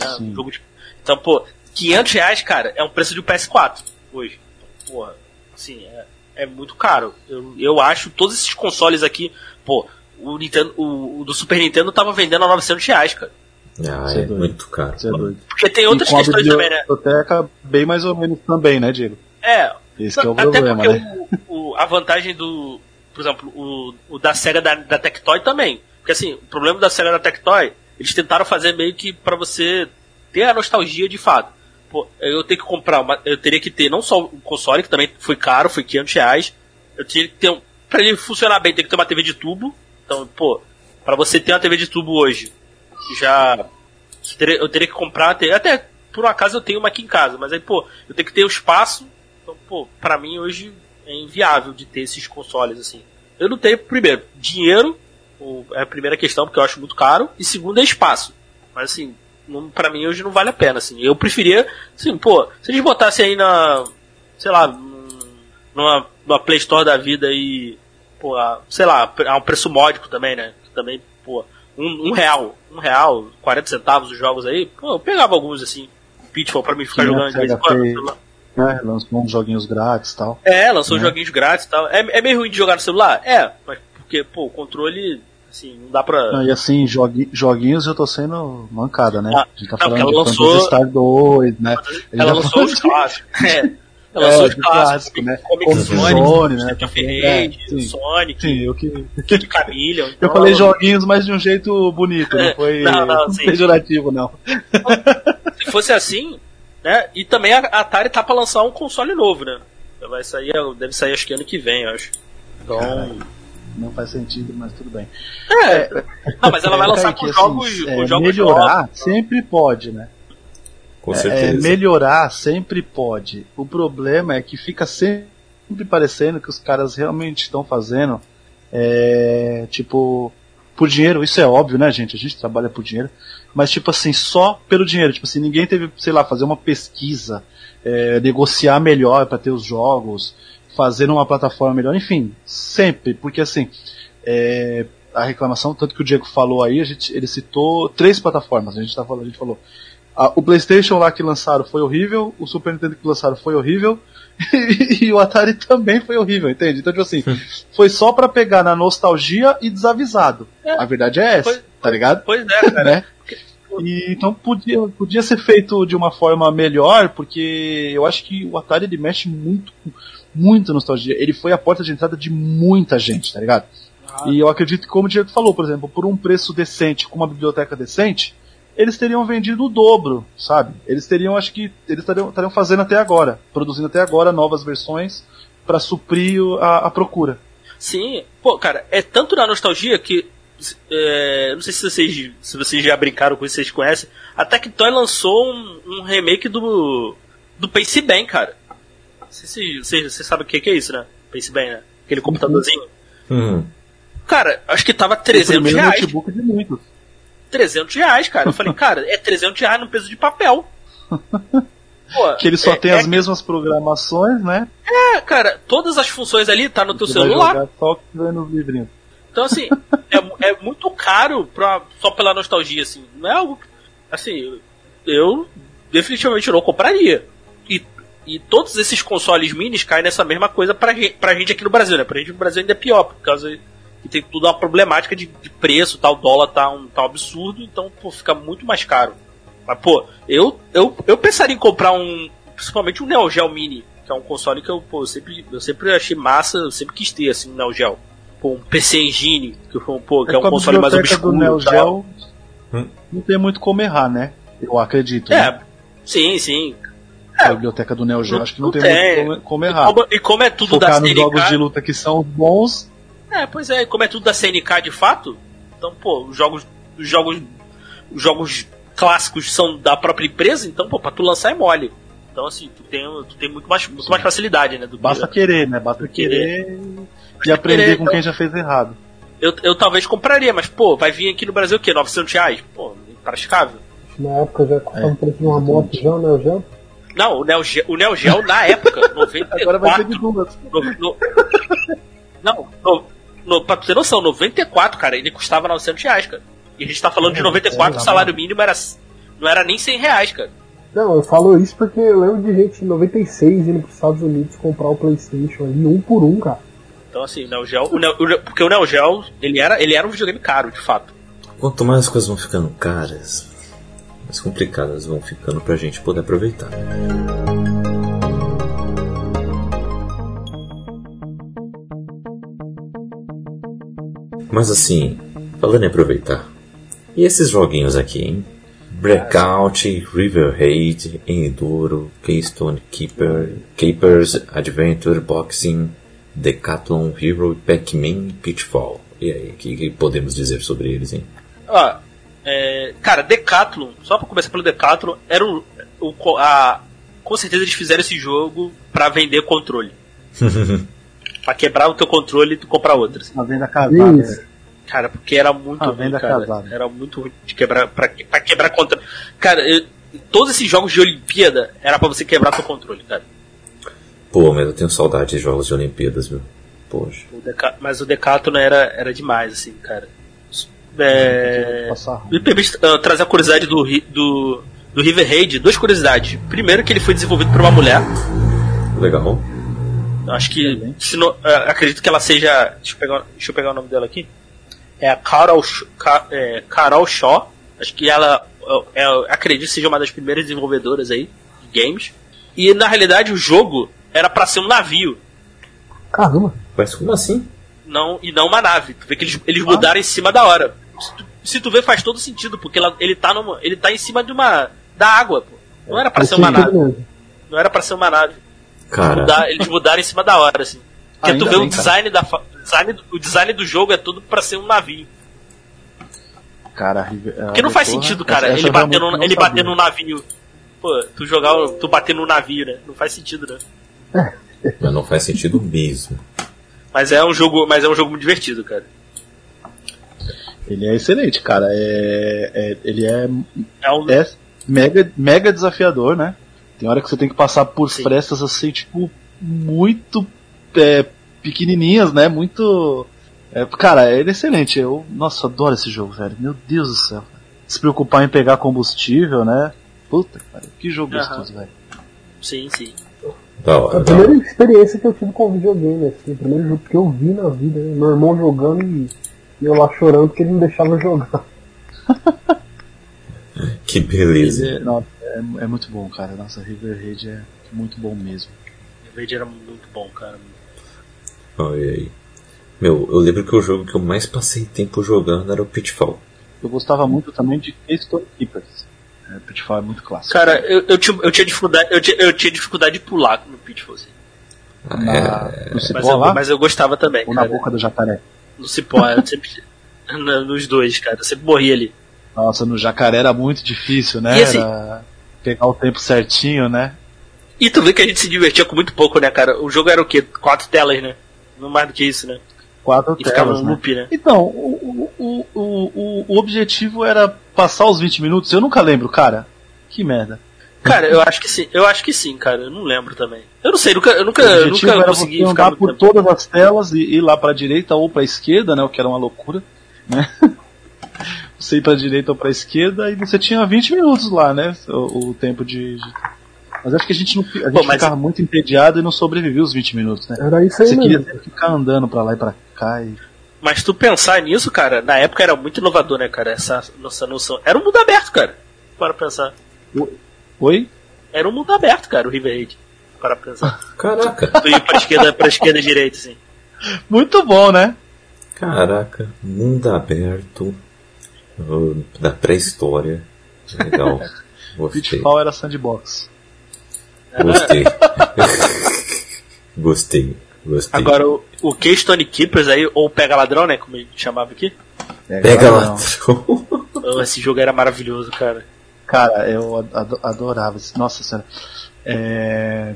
É, Sim. um jogo de... Então, pô, 500 reais, cara, é um preço de um PS4 hoje. Então, porra, assim, é, é muito caro. Eu, eu acho todos esses consoles aqui, pô, o, Nintendo, o, o do Super Nintendo tava vendendo a 900 reais, cara. Ah, é é muito caro. É doido. Porque tem outras questões também, né? biblioteca bem mais ou menos também, né, Diego? É, Esse que é o Até problema, porque né? o, o- a vantagem do. Por exemplo, o, o da SEGA da, da Tectoy também. Porque assim, o problema da SEGA da Tectoy, eles tentaram fazer meio que pra você ter a nostalgia de fato. Pô, eu tenho que comprar uma. Eu teria que ter não só o console, que também foi caro, foi 500 reais. Eu teria que ter um. Pra ele funcionar bem, tem que ter uma TV de tubo. Então, pô, pra você ter uma TV de tubo hoje, já. eu teria- que comprar. Até por um acaso eu tenho uma aqui em casa, mas aí, pô, eu tenho que ter o espaço então, pô, pra mim hoje é inviável de ter esses consoles assim. Eu não tenho, primeiro, dinheiro, é a primeira questão, porque eu acho muito caro, e segundo é espaço. Mas assim, não, pra mim hoje não vale a pena, assim. Eu preferia, assim, pô, se eles botassem aí na, sei lá, num- numa, numa Play Store da vida aí, pô, sei lá, a um preço módico também, né? Também, pô, um, um real, um real, 40 centavos os jogos aí, pô, eu pegava alguns assim, Pitfall pra mim ficar Sim, jogando de vez em quando. né? Lançou uns joguinhos grátis e tal. É, lançou Né? joguinhos grátis e tal. É, é meio ruim de jogar no celular? É, mas porque, pô, o controle, assim, não dá pra. Não, e assim, jogui- joguinhos eu tô sendo mancada, né? Ah, a gente tá não, falando de ela lançou- Star 2, né? Ela tá lançou falando os clássicos. É. Ela É, lançou clássico, né? Comic Zone, né? Of É. Sonic, Sim, eu que. Kid Chameleon. *laughs* Eu então- falei joguinhos, mas de um jeito bonito, É, não foi não, não, sim. pejorativo, não. Se *laughs* fosse assim, né? E também a Atari tá pra lançar um console novo, né? Vai sair, deve sair acho que ano que vem, eu acho. Então. Caralho. Não faz sentido, mas tudo bem. É, não, mas ela vai É, lançar com assim, jogos, é, com jogos melhorar novos. sempre pode, né? Com É, certeza. melhorar sempre pode. O problema é que fica sempre parecendo que os caras realmente estão fazendo, é, tipo, por dinheiro. Isso é óbvio, né, gente? A gente trabalha por dinheiro. Mas, tipo assim, só pelo dinheiro. Tipo assim, ninguém teve, sei lá, fazer uma pesquisa, é, negociar melhor para ter os jogos, fazer uma plataforma melhor. Enfim, sempre. Porque, assim, é, a reclamação, tanto que o Diego falou aí, a gente, ele citou três plataformas. A gente, tá falando, a gente falou ah, o PlayStation lá que lançaram foi horrível, o Super Nintendo que lançaram foi horrível, *laughs* e, o Atari também foi horrível, entende? Então, tipo assim, foi só pra pegar na nostalgia e desavisado. É. A verdade é essa, Foi- tá ligado? Pois é, cara. Né? E, então podia, podia ser feito de uma forma melhor, porque eu acho que o Atari ele mexe muito, muito nostalgia. Ele foi a porta de entrada de muita gente, tá ligado? Ah. E eu acredito que, como o Diego falou, por exemplo, por um preço decente, com uma biblioteca decente, eles teriam vendido o dobro, sabe? Eles teriam, acho que, eles estariam estariam fazendo até agora, produzindo até agora novas versões para suprir o- a, a procura. Sim, pô, cara, é tanto na nostalgia que. é, não sei se vocês, se vocês já brincaram com isso, vocês conhecem. A Tectoy lançou um, um remake do. do Pace Bem, cara. Não sei se vocês vocês sabem o que, que é isso, né? Pace Bem, né? Aquele computadorzinho. Hum. Cara, acho que tava o 300 primeiro reais. notebook de muitos. 300 reais, cara. Eu falei, cara, é 300 reais no peso de papel. *laughs* Pô, Que ele só é- tem é, as mesmas programações, né? É, cara, todas as funções ali tá no teu Você vai celular. jogar só no livrinho. Então, assim, é, é muito caro pra, só pela nostalgia, assim. Não é algo. Assim, eu definitivamente não compraria. E, e todos esses consoles minis caem nessa mesma coisa pra, pra gente aqui no Brasil, né? Pra gente no Brasil ainda é pior, por causa que tem tudo uma problemática de, de preço, tal, o dólar tá um, tá um absurdo, então, pô, fica muito mais caro. Mas, pô, eu, eu, eu pensaria em comprar um. Principalmente um Neo Geo Mini, que é um console que eu, pô, eu sempre, eu sempre achei massa, eu sempre quis ter, assim, um Neo Geo. Pô, um PC Engine, que, foi um- pô, que é um com a console mais obscuro. do Neo e. Geo, Hum. não tem muito como errar, né? Eu acredito. né? É, sim, sim. A biblioteca do Neo Geo, Não- acho que não, não tem, tem. muito como, como E errar. como, e como é tudo Focar da nos CNK. jogos de luta que são bons, É, pois é, como é tudo da CNK de fato, então, pô, os jogos. Os jogos. Os jogos clássicos são da própria empresa, então, pô, pra tu lançar é mole. Então, assim, tu tem, tu tem muito, mais, muito mais facilidade, né? Do que- basta querer, né? Basta querer e aprender querer, com então. quem já fez errado. eu, eu talvez compraria, mas, pô, vai vir aqui no Brasil o quê? 900 reais? Pô, impraticável. Na época já custava É. o preço de uma moto já, né? o Geo? Não, o Neo Geo, o Neo Geo na época, 94. *laughs* Agora vai ser de duas. no- no- não, no, no, pra tu ter noção, 94, cara, ele custava 900 reais, cara. E a gente tá falando de 94, o salário mínimo era, não era nem 100 reais, cara. Não, eu falo isso porque eu lembro de gente em 96 indo pros Estados Unidos comprar o Playstation ali, um por um, cara. Então, assim, o Neo Geo, o Neo- o Neo- porque o Neo Geo, ele era, ele era um videogame caro, de fato. Quanto mais as coisas vão ficando caras, mais complicadas vão ficando pra gente poder aproveitar. Mas assim, falando em aproveitar, e esses joguinhos aqui, hein? Breakout, River Raid, Enduro, Keystone Keeper, Keepers, Adventure, Boxing, Decathlon Hero, Pac-Man, Pitfall. E aí, o que, que podemos dizer sobre eles, hein? Ó, é, cara, Decathlon, só pra começar pelo Decathlon, era o, o a, com certeza eles fizeram esse jogo pra vender controle. *laughs* pra quebrar o teu controle e tu comprar outro. assim. A venda casada. Isso. né? Cara, porque era muito A ruim, venda cara. casada. Era muito ruim de quebrar, pra, pra quebrar controle. Cara, eu- todos esses jogos de Olimpíada era pra você quebrar teu controle, cara. Pô, mas eu tenho saudade de jogos de Olimpíadas, viu? Poxa. O Deca- mas o Decathlon era, era demais, assim, cara. É... Passar. Me permite uh, trazer a curiosidade do, Ri- do, do River Raid, duas curiosidades. Primeiro que ele foi desenvolvido por uma mulher. Legal. Acho que. Se não, uh, acredito que ela seja. Deixa eu, pegar, deixa eu pegar o nome dela aqui. É a Carol, é, Carol Shaw. Acho que ela. É, é, acredito que seja uma das primeiras desenvolvedoras aí de games. E na realidade o jogo era pra ser um navio. Caramba. Mas como assim? não e não uma nave. Tu vê que eles, eles mudaram em cima da hora. Se tu, se tu vê, faz todo sentido, porque ela- ele, tá numa, ele tá em cima de uma. da água, pô. Não era pra ser uma nave. Não era pra ser uma nave. Cara, Mudar- eles mudaram em cima da hora, assim. Porque Ainda tu vê bem, o cara. design da. fa- design, do- o design do jogo é tudo pra ser um navio. Cara, Porque não faz porra, sentido, cara, essa- ele essa bater, no, ele bater num navio. Pô, tu jogar. tu bater num navio, né? Não faz sentido, né? *laughs* mas não faz sentido mesmo. Mas é um jogo. Mas é um jogo muito divertido, cara. Ele é excelente, cara. É, é- ele é, É um. é mega, mega desafiador, né? Tem hora que você tem que passar por Sim. frestas assim, tipo, muito é, pequenininhas, né? Muito. é, cara, ele é excelente. Eu, nossa, adoro esse jogo, velho. Meu Deus do céu. Se preocupar em pegar combustível, né? Puta, cara, que jogo Aham. gostoso, velho. Sim, sim. Da A primeira experiência que eu tive com videogame, assim, o primeiro jogo que eu vi na vida, né? meu irmão jogando e, e eu lá chorando porque ele não deixava jogar. *laughs* Que beleza. Ele é, não, é, é muito bom, cara. Nossa, River Raid é muito bom mesmo. Raid era muito bom, cara. Olha aí. Meu, eu lembro que o jogo que eu mais passei tempo jogando era o Pitfall. Eu gostava muito também de Keystone Keepers. É, Pitfall é muito clássico. Cara, eu, eu, tinha, eu tinha dificuldade, eu tinha, eu tinha dificuldade de pular no Pitfall, assim. Na, no Mas cipó eu, lá? mas eu gostava também, ou na cara. boca do jacaré? No cipó, eu sempre. *laughs* na- nos dois, cara. Eu sempre morria ali. Nossa, no jacaré era muito difícil, né? Assim- Era pegar o tempo certinho, né? E tu vê que a gente se divertia com muito pouco, né, cara? O jogo era o quê? Quatro telas, né? Não mais do que isso, né? Quatro E ficava telas, no né? loop, né? Então, o, o, o, o, objetivo era passar os 20 minutos? Eu nunca lembro, cara. Que merda. Cara, eu acho que sim. Eu acho que sim, cara. Eu não lembro também. Eu não sei, nunca, eu nunca, o nunca era consegui você ficar andar por tempo. todas as telas e ir lá pra direita ou pra esquerda, né? O que era uma loucura, né? *laughs* Você ir pra direita ou pra esquerda e você tinha 20 minutos lá, né? O, o tempo de, de- Mas acho que a gente, não, a gente Pô, mas- ficava muito entediado e não sobrevivia os 20 minutos, né? Era isso aí Você queria mesmo. ficar andando pra lá e pra cá e... Mas tu pensar nisso, cara, na época era muito inovador, né, cara? Essa nossa noção. Era um mundo aberto, cara. Para pensar. Oi? Era um mundo aberto, cara, o River Raid. Para pensar. *laughs* Caraca, Tu ia pra esquerda, pra esquerda e direita, assim. Muito bom, né? caraca, mundo aberto da pré-história. Legal. *laughs* Pitfall era sandbox. Gostei. *laughs* Gostei. Gostei. Agora, o, o Keystone Keepers aí, ou Pega Ladrão, né, como a gente chamava aqui. Pega lá. lá. Oh, Esse jogo era maravilhoso, cara. Cara, eu ado- adorava. isso. Nossa senhora. É,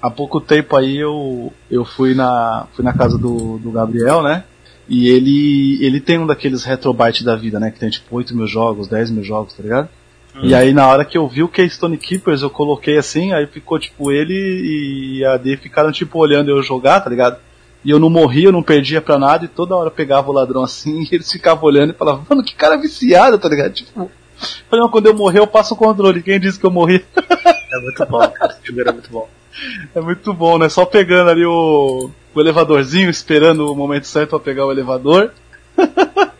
Há pouco tempo aí eu, eu fui na fui na casa do, do Gabriel, né? E ele ele tem um daqueles retrobytes da vida, né? Que tem tipo 8 mil jogos, 10 mil jogos, tá ligado? E aí na hora que eu vi o Keystone Keepers, eu coloquei assim, aí ficou tipo ele e a D ficaram tipo olhando eu jogar, tá ligado? E eu não morria, eu não perdia pra nada, e toda hora eu pegava o ladrão assim, *laughs* e eles ficavam olhando e falavam, mano, que cara viciado, tá ligado? Tipo, falei, não, quando eu morrer eu passo o controle, quem disse que eu morri? É muito bom, cara. Esse jogo era muito bom. *laughs* É muito bom, né? Só pegando ali o, o elevadorzinho, esperando o momento certo pra pegar o elevador. *laughs*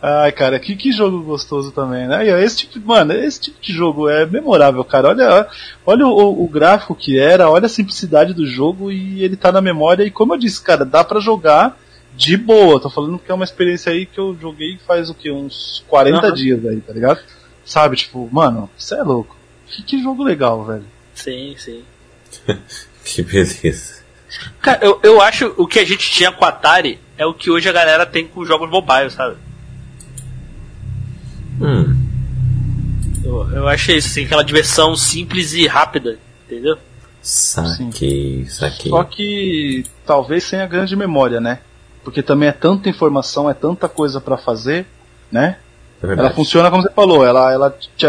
Ai, cara, que, que jogo gostoso também, né? E, ó, esse tipo, mano, esse tipo de jogo é memorável, cara. Olha, olha o, o gráfico que era, olha a simplicidade do jogo e ele tá na memória. E como eu disse, cara, dá pra jogar de boa. Tô falando que é uma experiência aí que eu joguei faz o que? Uns 40 Aham. dias aí, tá ligado? Sabe, tipo, mano, você é louco. Que, que jogo legal, velho. Sim, sim. *laughs* Que beleza. Cara, eu, eu acho o que a gente tinha com a Atari é o que hoje a galera tem com os jogos mobile, sabe? Hum, Eu, eu achei isso, assim, aquela diversão simples e rápida, entendeu? saquei, saquei. Só que talvez sem a grande memória, né? Porque também é tanta informação, é tanta coisa pra fazer, né? É Ela funciona como você falou, ela, ela te,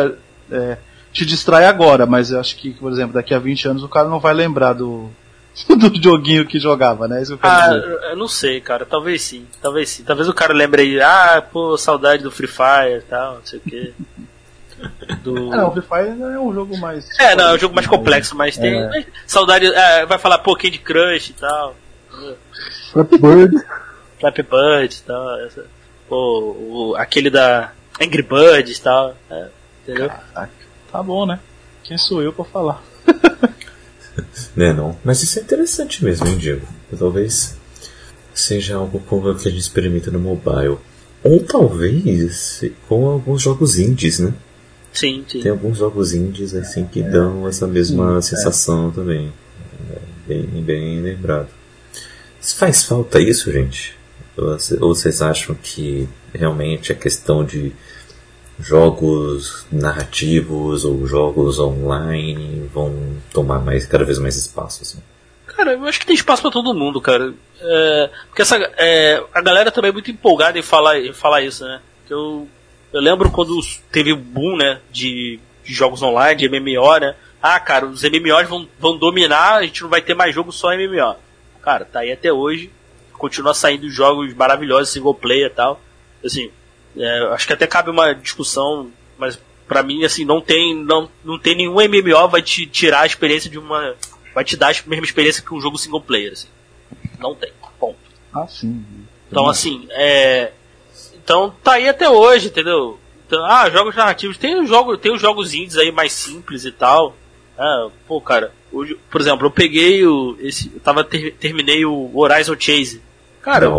é, te distrai agora, mas eu acho que, por exemplo, daqui a 20 anos o cara não vai lembrar do, *laughs* do joguinho que jogava, né? Isso Ah, dizer. eu não sei, cara. Talvez sim. Talvez sim. Talvez o cara lembre aí, ah, pô, saudade do Free Fire e tal, não sei o quê. *laughs* Do... Ah, não, o Free Fire é um jogo mais. É, não, é um jogo mais complexo, mas tem. É. mas saudade. é, vai falar, pô, Candy Crush e tal. Flappy Bird. Flappy Bird e tal. Essa, pô, o, aquele da Angry Birds e tal. é, entendeu? Caraca, tá bom, né? Quem sou eu pra falar? *laughs* *laughs* Né, não. Mas isso é interessante mesmo, hein, Diego? Talvez seja algo como o que a gente experimenta no mobile. Ou talvez com alguns jogos indies, né? Sim, sim. Tem alguns jogos indies assim que dão essa mesma sensação também. É, bem, bem lembrado. Faz falta isso, gente? Ou vocês acham que realmente a questão de jogos narrativos ou jogos online vão tomar mais cada vez mais espaço? Assim? Cara, eu acho que tem espaço pra todo mundo, cara. É, porque essa, é, a galera também é muito empolgada em falar, em falar isso, né? Eu, eu lembro quando teve o boom, né, de, de jogos online, de MMO, né? Ah, cara, os MMOs vão, vão dominar, a gente não vai ter mais jogo só MMO. Cara, tá aí até hoje. Continua saindo jogos maravilhosos, single player e tal. Assim, é, acho que até cabe uma discussão, mas pra mim, assim, não tem, não, não tem nenhum MMO vai te tirar a experiência de uma. Vai te dar a mesma experiência que um jogo single player, assim. Não tem. Ponto. Ah, sim. Então, assim, é. Então tá aí até hoje, entendeu? Então, ah, jogos narrativos. Tem os jogos, tem os jogos indies aí mais simples e tal. Ah, pô, cara, hoje, por exemplo, eu peguei o. Esse, eu tava, ter, terminei o Horizon Chase. Cara,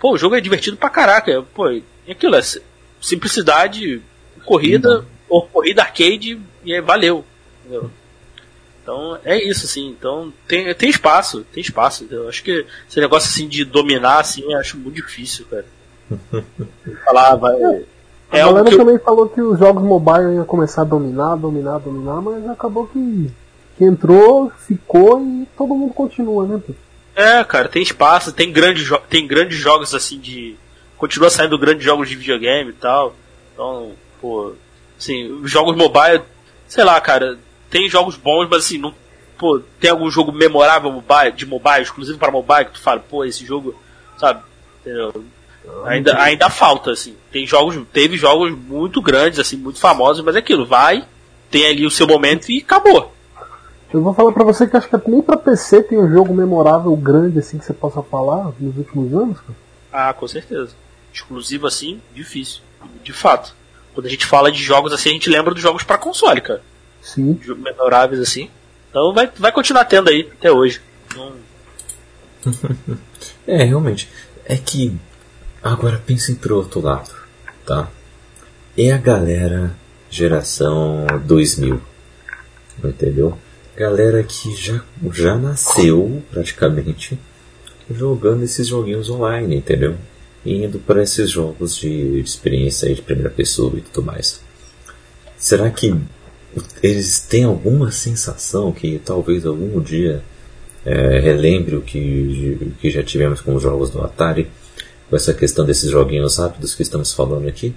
pô, o jogo é divertido pra caraca. Pô, e aquilo, é si- simplicidade, corrida, ou corrida arcade, e valeu. entendeu? Então é isso, assim. Então tem, tem espaço, tem espaço. entendeu? Eu acho que esse negócio assim de dominar, assim, eu acho muito difícil, cara. *laughs* Falar, vai. A É algo galera que eu- também falou que os jogos mobile iam começar a dominar, dominar, dominar, mas acabou que, que entrou, ficou e todo mundo continua, né? É, cara, tem espaço, tem grandes, jo- tem grandes jogos assim de. Continua saindo grandes jogos de videogame e tal. Então, pô. Assim, os jogos mobile, sei lá, cara, tem jogos bons, mas assim, não. Pô, tem algum jogo memorável mobile, de mobile, exclusivo para mobile, que tu fala, pô, esse jogo, sabe? Entendeu? Ainda, ainda falta, assim. Tem jogos, teve jogos muito grandes, assim, muito famosos, mas é aquilo, vai, tem ali o seu momento e acabou. Eu vou falar pra você que acho que nem pra PC tem um jogo memorável grande assim que você possa falar nos últimos anos, cara. Ah, com certeza. Exclusivo assim, difícil. De fato. Quando a gente fala de jogos assim, a gente lembra dos jogos pra console, cara. Sim. Jogos memoráveis assim. Então vai, vai continuar tendo aí até hoje. *laughs* É, realmente. É que. Agora pensem pro outro lado, tá? É a galera geração 2000. Entendeu? Galera que já, já nasceu, praticamente, jogando esses joguinhos online, entendeu? Indo para esses jogos de, experiência de primeira pessoa e tudo mais. Será que eles têm alguma sensação que talvez algum dia é, relembre o que, que já tivemos com os jogos do Atari, com essa questão desses joguinhos rápidos que estamos falando aqui.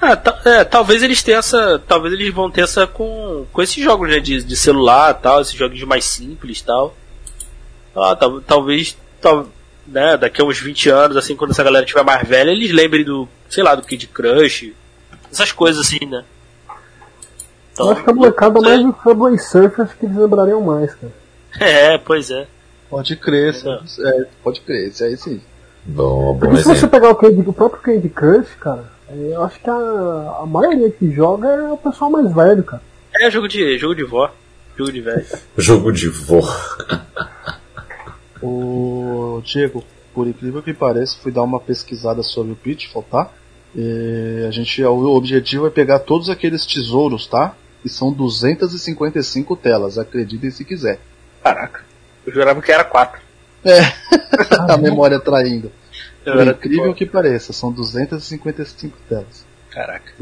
ah, é, talvez eles tenham essa. Talvez eles vão ter essa com, com esses jogos né, de, de celular tal, esses jogos mais simples tal. Ah, tal- talvez. Tal, né, daqui a uns 20 anos, assim, quando essa galera tiver mais velha, eles lembrem do, sei lá, do Kid Crush, essas coisas assim, né? Então, Eu acho que a molecada mais do Subway Surf acho que eles lembrariam mais, cara. *laughs* É, pois é. Pode crer, sabe? É, pode crer, isso aí sim. Bom, bom Porque se você pegar o, Candy, o próprio Candy Crush, cara, é, eu acho que a, a maioria que joga é o pessoal mais velho, cara. É jogo de, jogo de vó. Jogo de velho. Jogo de vó. O Diego, por incrível que pareça, fui dar uma pesquisada sobre o Pitfall, tá? E a gente, o objetivo é pegar todos aqueles tesouros, tá? E são 255 telas, acreditem se quiser. Caraca. Eu jurava que era 4. *laughs* a memória traindo. Por incrível que pareça, são 255 telas. Caraca.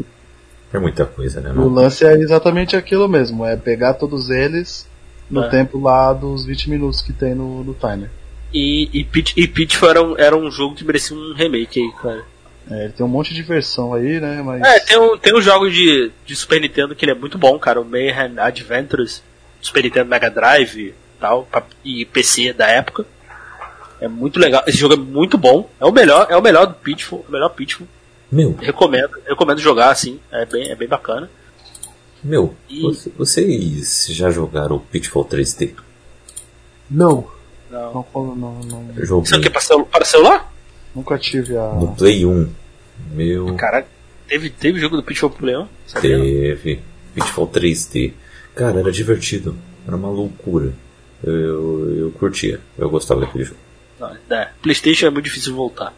É muita coisa, né, O mano? lance é exatamente aquilo mesmo, é pegar todos eles no É. tempo lá dos 20 minutos que tem no, no timer. E, e, Pitch, e Pitfall era um, era um jogo que merecia um remake aí, cara. É, ele tem um monte de versão aí, né? Mas É, tem um, tem um jogo de, de Super Nintendo que ele é muito bom, cara. O Mayhem Adventures, Super Nintendo Mega Drive e tal, pra- e PC da época. É muito legal. Esse jogo é muito bom. É o melhor, é o melhor do Pitfall, o melhor Pitfall. Meu, Recomendo, recomendo jogar assim. É bem, é bem bacana. Meu, E- você- vocês já jogaram o Pitfall 3D? Não. Não. não, não, não, não- Jogo Isso aqui é para, celu para celular? nunca tive a. no Play 1. Meu, Caraca, teve, teve jogo do Pitfall pro Leão? Sabia não? teve. Pitfall 3D. Cara, era divertido. Era uma loucura. Eu, eu, eu curtia. Eu gostava daquele jogo. Não, é, Playstation é muito difícil voltar.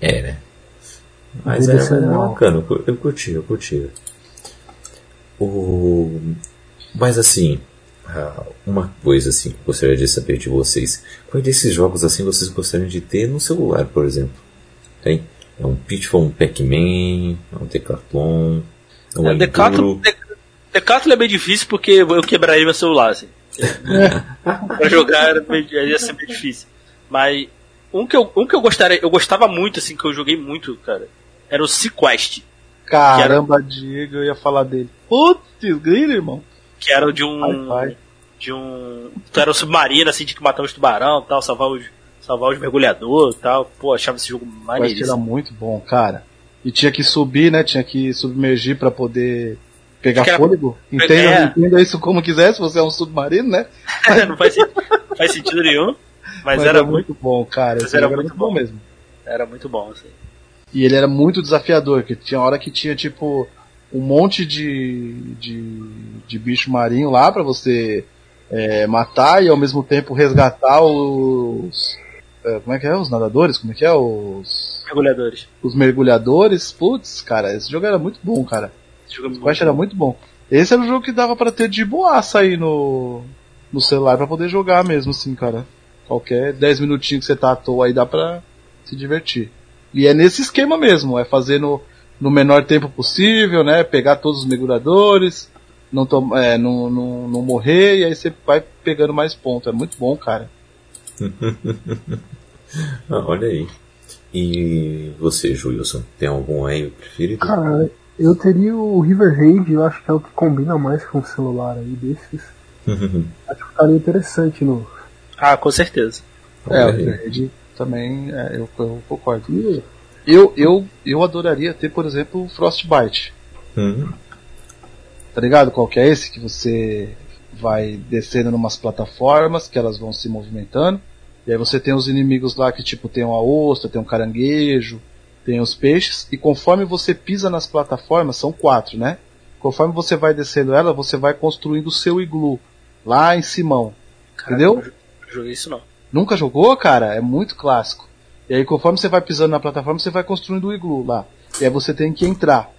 É, né? Mas era, era sensual. bacana, eu eu curtia, eu curtia. O... Mas assim, ah, uma coisa assim, que eu gostaria de saber de vocês. Quais desses jogos assim vocês gostariam de ter no celular, por exemplo? Tem? É um Pitfall, um Pac-Man, é um Decathlon, é um É, Decathlon, Decathlon é bem difícil porque eu quebraria meu celular, assim. *laughs* pra jogar ia ser bem difícil. Mas um que eu, um que eu gostaria, eu gostava muito, assim, que eu joguei muito, cara, era o Sequest, Caramba, Diego, eu ia falar dele. Putz, grilo, irmão. que era o de um. Vai, vai. De um. Tu era um submarino, assim, de que matar os tubarão tal, salvar os. Salvar os mergulhadores e tal. Pô, achava esse jogo Quest era maneiríssimo. muito bom, cara. E tinha que subir, né? Tinha que submergir pra poder pegar era- fôlego. Entenda, É. entenda isso como quiser, se você é um submarino, né? *laughs* não faz, faz sentido nenhum. Mas, era, muito, bom, cara. mas Esse era jogo muito bom. mesmo. era muito bom, assim. E ele era muito desafiador, que tinha hora que tinha tipo um monte de, de, de bicho marinho lá para você é, matar e ao mesmo tempo resgatar os. É, como é que é? Os nadadores? Como é que é? Os. Mergulhadores. Os mergulhadores. Putz, cara, esse jogo era muito bom, cara. Esse jogo é era muito bom. Esse era o jogo que dava para ter de boaça aí no, no celular para poder jogar mesmo, assim, cara. Qualquer 10 minutinhos que você tá à toa aí dá pra se divertir. E é nesse esquema mesmo, é fazer no, no menor tempo possível, né? Pegar todos os mergulhadores, não, tom, é, não, não, não morrer, e aí você vai pegando mais pontos. É muito bom, cara. *laughs* ah, olha aí. E você, Juilson, tem algum aí preferido? Cara, eu teria o River Raid, eu acho que é o que combina mais com o celular aí desses. *laughs* acho que ficaria interessante no. Ah, com certeza. É, o River Raid também é, eu, eu, concordo. Eu, eu, eu adoraria ter, por exemplo, o Frostbite. Uhum. Tá ligado? Qual que é esse? Que você vai descendo numas plataformas que elas vão se movimentando. E aí você tem os inimigos lá que tipo tem uma ostra, tem um caranguejo, tem os peixes. E conforme você pisa nas plataformas, são quatro, né? Conforme você vai descendo ela, você vai construindo o seu iglu lá em Simão. Caraca, entendeu? Não joguei isso não. Nunca jogou, cara? É muito clássico. E aí, conforme você vai pisando na plataforma, você vai construindo o iglu lá. E aí você tem que entrar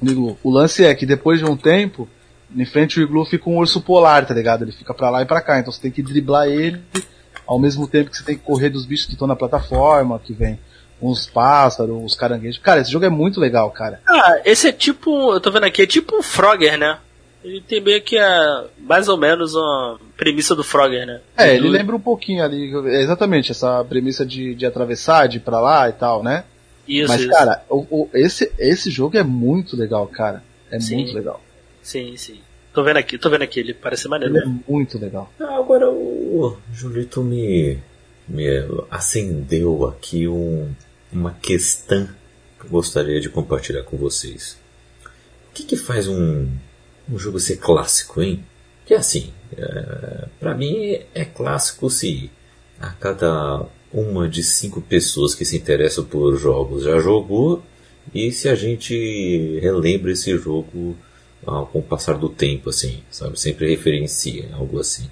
no iglu. O lance é que depois de um tempo, em frente ao iglu fica um urso polar, tá ligado? Ele fica pra lá e pra cá. Então você tem que driblar ele ao mesmo tempo que você tem que correr dos bichos que estão na plataforma, que vem uns pássaros, uns caranguejos. Cara, esse jogo é muito legal, cara. Ah, esse é tipo, eu tô vendo aqui, é tipo um Frogger, né? Ele tem meio que a, mais ou menos a premissa do Frogger, né? É, ele lembra um pouquinho ali, exatamente, essa premissa de, de atravessar, de ir pra lá e tal, né? Isso, Mas, isso. cara, o, o, esse, esse jogo é muito legal, cara. É sim. muito legal. Sim, sim. Tô vendo aqui, tô vendo aqui, ele parece maneiro. Ele é muito legal. Ah, agora o Julito me, me acendeu aqui um, uma questão que eu gostaria de compartilhar com vocês. O que, que faz um, um jogo ser clássico, hein? Que é assim, é, para mim é clássico se a cada uma de cinco pessoas que se interessam por jogos já jogou e se a gente relembra esse jogo ah, com o passar do tempo, assim, sabe? Sempre referencia algo assim.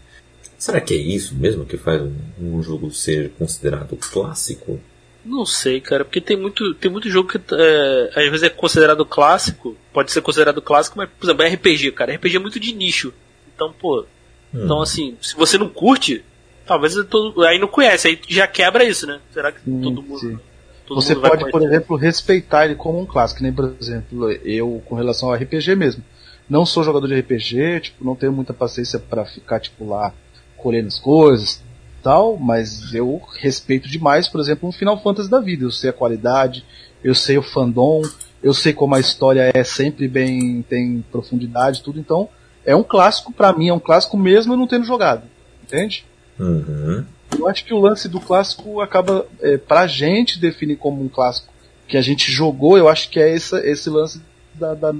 Será que é isso mesmo que faz um, um jogo ser considerado clássico? Não sei, cara, porque tem muito, tem muito jogo que é, às vezes é considerado clássico, pode ser considerado clássico, mas, por exemplo, é RPG, cara. RPG é muito de nicho. Então, pô. Hum. Então, assim, se você não curte, talvez todo, aí não conhece, aí já quebra isso, né? Será que sim, todo mundo. Todo você mundo pode, por exemplo, respeitar ele como um clássico, nem, por exemplo, eu com relação ao RPG mesmo. Não sou jogador de RPG, tipo, não tenho muita paciência para ficar, tipo, lá colhendo as coisas, tal, mas eu respeito demais, por exemplo, um Final Fantasy da vida. Eu sei a qualidade, eu sei o fandom, eu sei como a história é sempre bem, tem profundidade, tudo. Então, é um clássico para mim, é um clássico mesmo eu não tendo jogado, entende? Uhum. Eu acho que o lance do clássico acaba, é, pra gente definir como um clássico que a gente jogou, eu acho que é esse, esse lance da, da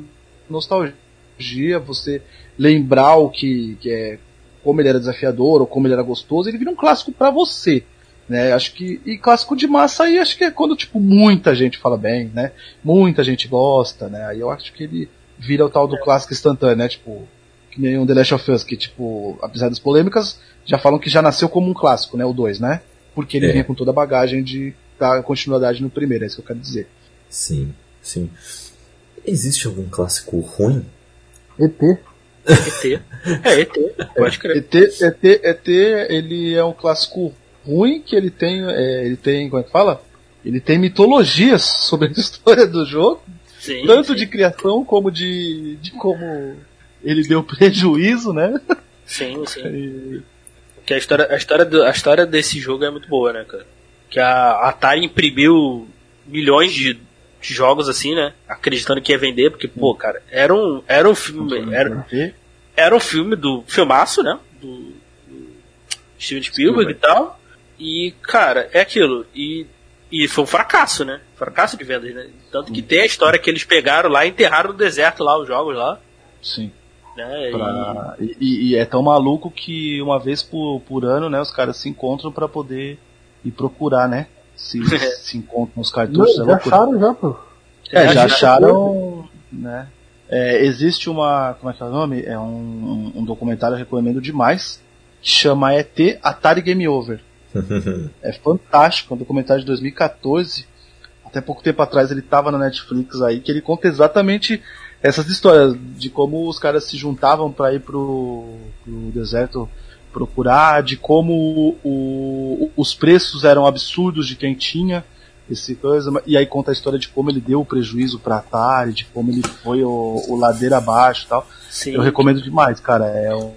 nostalgia, você lembrar o que, que é como ele era desafiador ou como ele era gostoso, ele vira um clássico para você. Né, acho que e clássico de massa aí acho que é quando tipo muita gente fala bem, né? Muita gente gosta, né? Aí eu acho que ele vira o tal do clássico instantâneo, né? Tipo, que nem um The Last of Us que tipo, apesar das polêmicas, já falam que já nasceu como um clássico, né, o 2, né? Porque ele é. vinha com toda a bagagem de da continuidade no primeiro, é isso que eu quero dizer. Sim, sim. Existe algum clássico ruim? ET. ET. É, ET, pode crer. ET, ET, ET, ele é um clássico ruim que ele tem, é, ele tem, como é que fala? Ele tem mitologias sobre a história do jogo, sim, tanto sim. de criação como de, de como ele deu *laughs* prejuízo, né? Sim, sim. E... Que a história, a, história do, a história desse jogo é muito boa, né, cara? Que a Atari imprimiu milhões de, de jogos assim, né? Acreditando que ia vender, porque, pô, cara, era um, era um filme. Era, era um filme do filmaço, né? Do, do Steven Spielberg e tal. E, cara, é aquilo. E, e foi um fracasso, né? Fracasso de vendas, né? Tanto que tem a história que eles pegaram lá e enterraram no deserto lá os jogos lá. Sim. Né? Pra... E... E, e, é tão maluco que uma vez por, por ano, né, os caras se encontram para poder ir procurar, né? se, *laughs* se encontram os cartuchos. Não, é já acharam já, pô. É, já já acharam, né? É, existe uma, como é que é o nome? É um, um, um documentário eu recomendo demais, que chama ET Atari Game Over. *laughs* É fantástico, é um documentário de 2014. Até pouco tempo atrás ele estava na Netflix aí, que ele conta exatamente essas histórias de como os caras se juntavam para ir pro, pro deserto procurar, de como o- os preços eram absurdos de quem tinha esse coisa, e aí conta a história de como ele deu o prejuízo pra Atari, de como ele foi o, o ladeira abaixo e tal. Sim. Eu recomendo demais, cara. É um,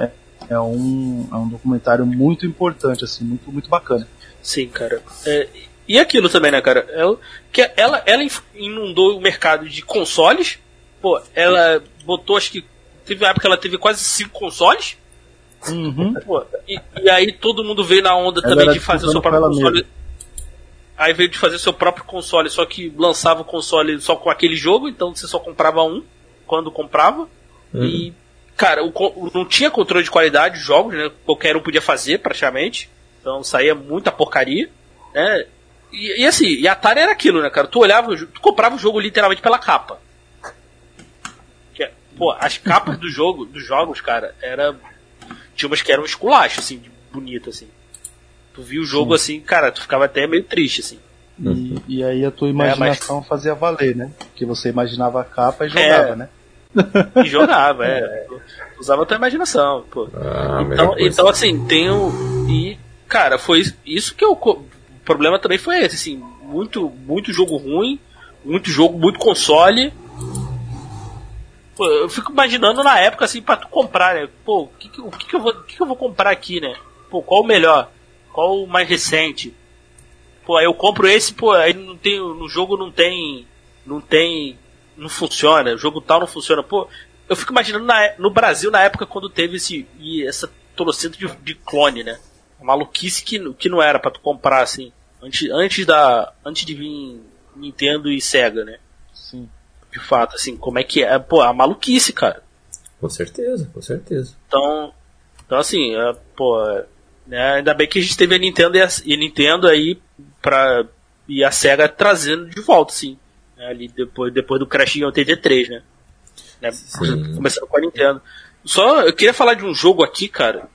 é, é um, é um documentário muito importante, assim, muito, muito bacana. Sim, cara. É, e aquilo também, né, cara? É, o- que ela, ela inundou o mercado de consoles. Pô, ela botou, acho que. Teve uma época que ela teve quase cinco consoles. Uhum. Pô, e, e aí todo mundo veio na onda Ela também de fazer o seu próprio ela console. Aí veio de fazer seu próprio console, só que lançava o console só com aquele jogo, então você só comprava um quando comprava. E, cara, o não tinha controle de qualidade de jogos, né? Qualquer um podia fazer, praticamente. Então saía muita porcaria, né? E, e assim, e a Atari era aquilo, né, cara? Tu olhava, tu comprava o jogo literalmente pela capa. Que é- pô, as capas do jogo, dos jogos, cara, era. Tinha umas que eram esculacho, assim, bonito, assim. Tu via o jogo assim, cara, tu ficava até meio triste, assim. E, e aí a tua imaginação fazia valer, né? Porque você imaginava a capa e É. jogava, né? E jogava, é. Usava a tua imaginação, pô. Ah, Então, então assim, tem o. E, cara, foi isso- que eu. O problema também foi esse, assim, muito, muito jogo ruim, muito jogo, muito console. Pô, eu fico imaginando na época, assim, pra tu comprar, né? Pô, o que, que, que, eu vou, o que, que eu vou comprar aqui, né? Pô, qual o melhor? Qual o mais recente? Pô, aí eu compro esse, pô, aí não tem. No jogo não tem. Não tem. Não funciona, o jogo tal não funciona. Pô, eu fico imaginando na- no Brasil na época quando teve esse. E essa torcida de, de clone, né? Maluquice que, que não era pra tu comprar, assim. Antes, antes da. Antes de vir Nintendo e Sega, né? Sim. De fato, assim, como é que é? Pô, a maluquice, cara. Com certeza, com certeza. Então, então assim, é, pô, é, né, ainda bem que a gente teve a Nintendo e a, e a Nintendo aí pra, e a SEGA trazendo de volta, assim, né, ali depois, depois do Crash em 83, né? né Sim. começando com a Nintendo. Só, eu queria falar de um jogo aqui, cara,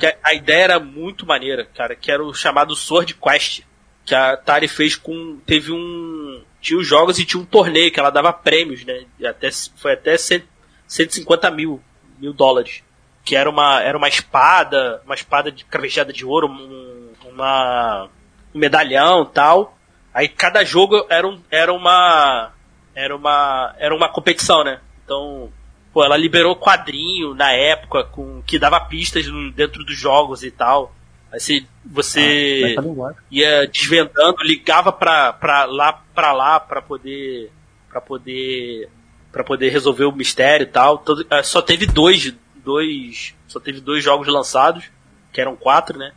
que a, a ideia era muito maneira, cara, que era o chamado Sword Quest, que a Atari fez com, teve um, tinha os jogos e tinha um torneio que ela dava prêmios, né, até, foi até 100, 150 mil, mil dólares. Que era uma, era uma espada, uma espada de cravejada de ouro, um, uma, um medalhão tal. Aí cada jogo era, um, era uma, era uma, era uma competição, né? Então, pô, ela liberou quadrinho na época com que dava pistas no- dentro dos jogos e tal. Aí você, você Metalinguagem. ia desvendando, ligava pra, pra lá pra lá pra poder para poder para poder resolver o mistério e tal. Todo- eh, só teve dois dois só teve dois jogos lançados, que eram quatro, né?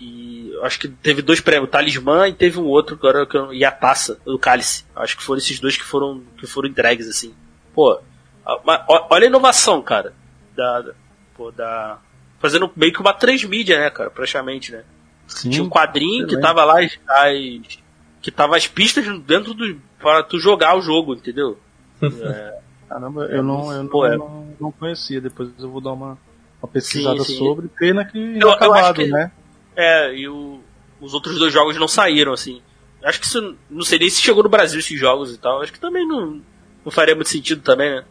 E acho que teve dois prêmios, o Talismã e teve um outro agora que e a taça, o Cálice. Acho que foram esses dois que foram que foram entregues assim. Pô, olha a inovação, cara. Da, da- pô, da fazendo meio que uma transmídia, né, cara, praticamente, né? Sim. Tinha um quadrinho que excelente. tava lá as, as- que tava as pistas dentro do para tu jogar o jogo, entendeu? *laughs* Caramba, eu não, eu não, Pô, é. não, não conhecia. Depois eu vou dar uma, uma pesquisada Sim, sim. sobre. Pena que eu acho acabado, que- né? É, e o- os outros dois jogos não saíram, assim. Acho que isso. Não sei nem se chegou no Brasil esses jogos e tal. Acho que também não, não faria muito sentido também, né?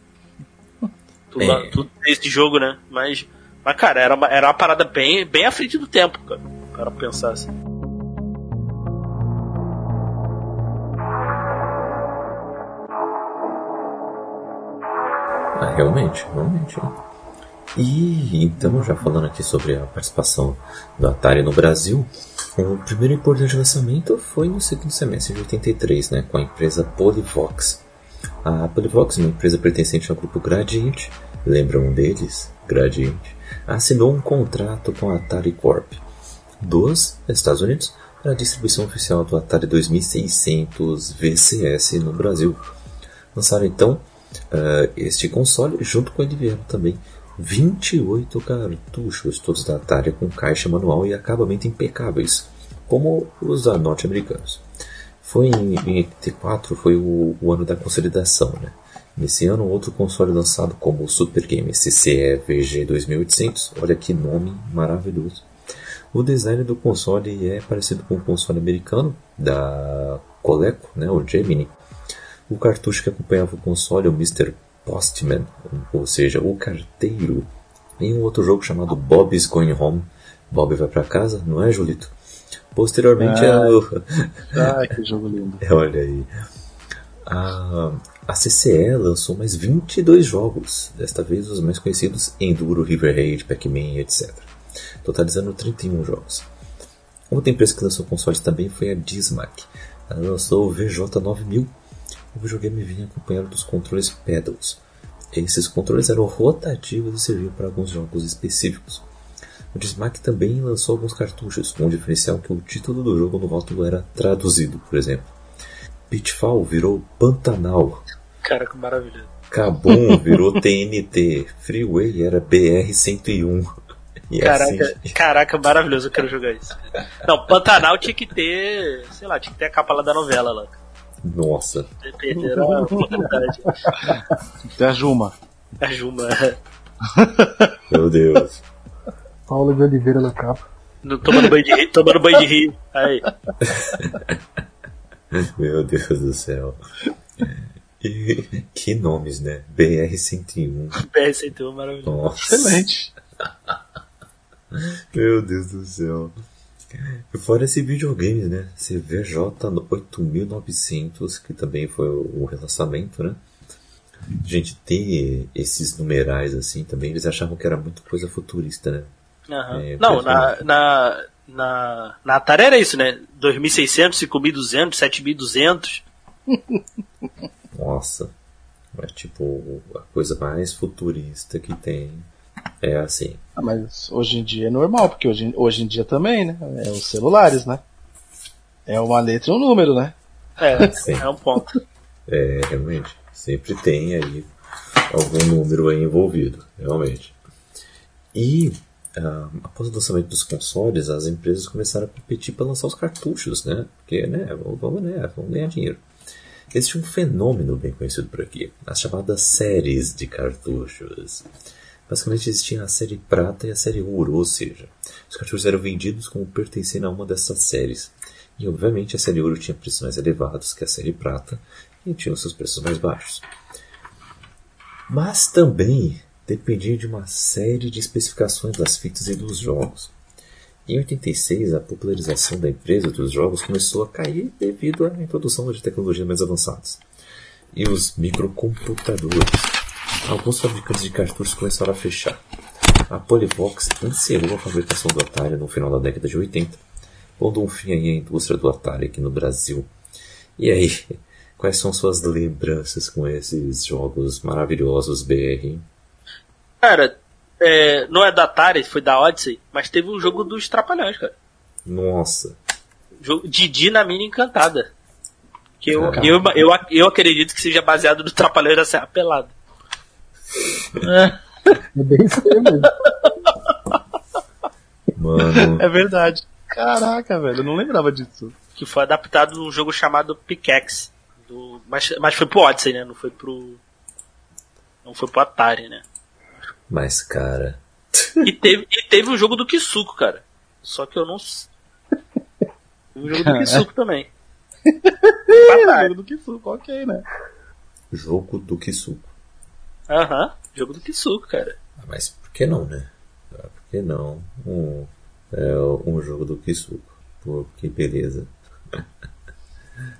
*laughs* Tu, É. lá- tu ter esse jogo, né? Mas. Mas, cara, era uma, era uma parada bem, bem à frente do tempo, cara. Para pensar assim. Ah, realmente, realmente. E então, já falando aqui sobre a participação do Atari no Brasil, o primeiro importante lançamento foi no segundo semestre de 83, né, com a empresa Polyvox. A Polyvox, uma empresa pertencente ao grupo Gradiente, lembram deles? Gradiente, assinou um contrato com a Atari Corp dos Estados Unidos para a distribuição oficial do Atari 2600 VCS no Brasil. Lançaram então ah, este console, junto com ele vieram também 28 cartuchos, todos da Atari com caixa manual e acabamento impecáveis, como os norte-americanos. Foi em, em 84 foi o, o, ano da consolidação, né? Nesse ano, outro console lançado como o Super Game CCE VG 2800, olha que nome maravilhoso. O design do console é parecido com o console americano da Coleco, né, o Gemini. O cartucho que acompanhava o console é o Mr. Postman, ou seja, o carteiro, em um outro jogo chamado Bob's Going Home. Bob vai para casa, não é, Julito? Posteriormente, ah, a... ah, que jogo lindo. *laughs* Olha aí. A, a CCE lançou mais 22 jogos, desta vez os mais conhecidos Enduro, River Raid, Pac-Man, etc. Totalizando 31 jogos. Outra empresa que lançou consoles também foi a Dismac. Ela lançou o VJ9000. O videogame vinha acompanhado dos controles Pedals. Esses controles eram rotativos e serviam para alguns jogos específicos. O Dismac também lançou alguns cartuchos, com o diferencial que o título do jogo no rótulo era traduzido, por exemplo. Pitfall virou Pantanal. Caraca, maravilhoso. Kabum *laughs* virou TNT. Freeway era BR-101. Caraca, assim... caraca, maravilhoso, eu quero jogar isso. Não, Pantanal tinha que ter, sei lá, tinha que ter a capa lá da novela lá. Nossa. Perderam *laughs* a oportunidade. Tem a Juma. A Juma, é. Meu Deus. Paula de Oliveira na capa. No, tomando banho de rio, tomando banho de rio. Aí. Meu Deus do céu. E, que nomes, né? BR-101. BR-101 maravilhoso. Nossa. Excelente. Meu Deus do céu. Fora esse videogame, né? CVJ8900, que também foi o relançamento, né? Gente, ter esses numerais assim também, eles achavam que era muito coisa futurista, né? Uhum. É, Não, na, na, na, na Atari era isso, né? 2600, 5200, 7200. Nossa. É tipo a coisa mais futurista que tem. É assim. Ah, mas hoje em dia é normal, porque hoje, hoje em dia também, né? É os celulares, né? É uma letra e um número, né? É, Sim. é um ponto. É, realmente. Sempre tem aí algum número aí envolvido, realmente. E uh, após o lançamento dos consoles, as empresas começaram a competir para lançar os cartuchos, né? Porque, né, vamos, né, vamos ganhar dinheiro. Existe um fenômeno bem conhecido por aqui, as chamadas séries de cartuchos. Basicamente existia a série prata e a série ouro, ou seja, os cartuchos eram vendidos como pertencendo a uma dessas séries. E obviamente a série ouro tinha preços mais elevados que a série prata e tinha seus preços mais baixos. Mas também dependia de uma série de especificações das fitas e dos jogos. Em 86, a popularização da empresa dos jogos começou a cair devido à introdução de tecnologias mais avançadas e os microcomputadores alguns fabricantes de cartuchos começaram a fechar. A Polyvox encerrou a fabricação do Atari no final da década de 80, pondo um fim aí à indústria do Atari aqui no Brasil. E aí, *laughs* quais são suas lembranças com esses jogos maravilhosos BR? Cara, é, não é da Atari, foi da Odyssey, mas teve um jogo dos Trapalhões, cara. Nossa. Jogo Didi na mina encantada. Que eu, eu, eu, eu, acredito que seja baseado no Trapalhões da Serra Pelada. É. É bem isso mesmo. Mano. É verdade. Caraca, velho, eu não lembrava disso. Que foi adaptado num jogo chamado Pickaxe. Do, mas, mas foi pro Odyssey, né? Não foi pro. Não foi pro Atari, né? Mas, cara. E teve, e teve um jogo do Kisuko, cara. Só que eu não. Teve um jogo do Kisuko também. *laughs* jogo do Kisuko, ok, né? Jogo do Kisuko. Aham, uhum. jogo do Kisuko, cara. Ah, mas por que não, né? Ah, por que não? Um, é, um jogo do Kisuko. Pô, que beleza. *laughs*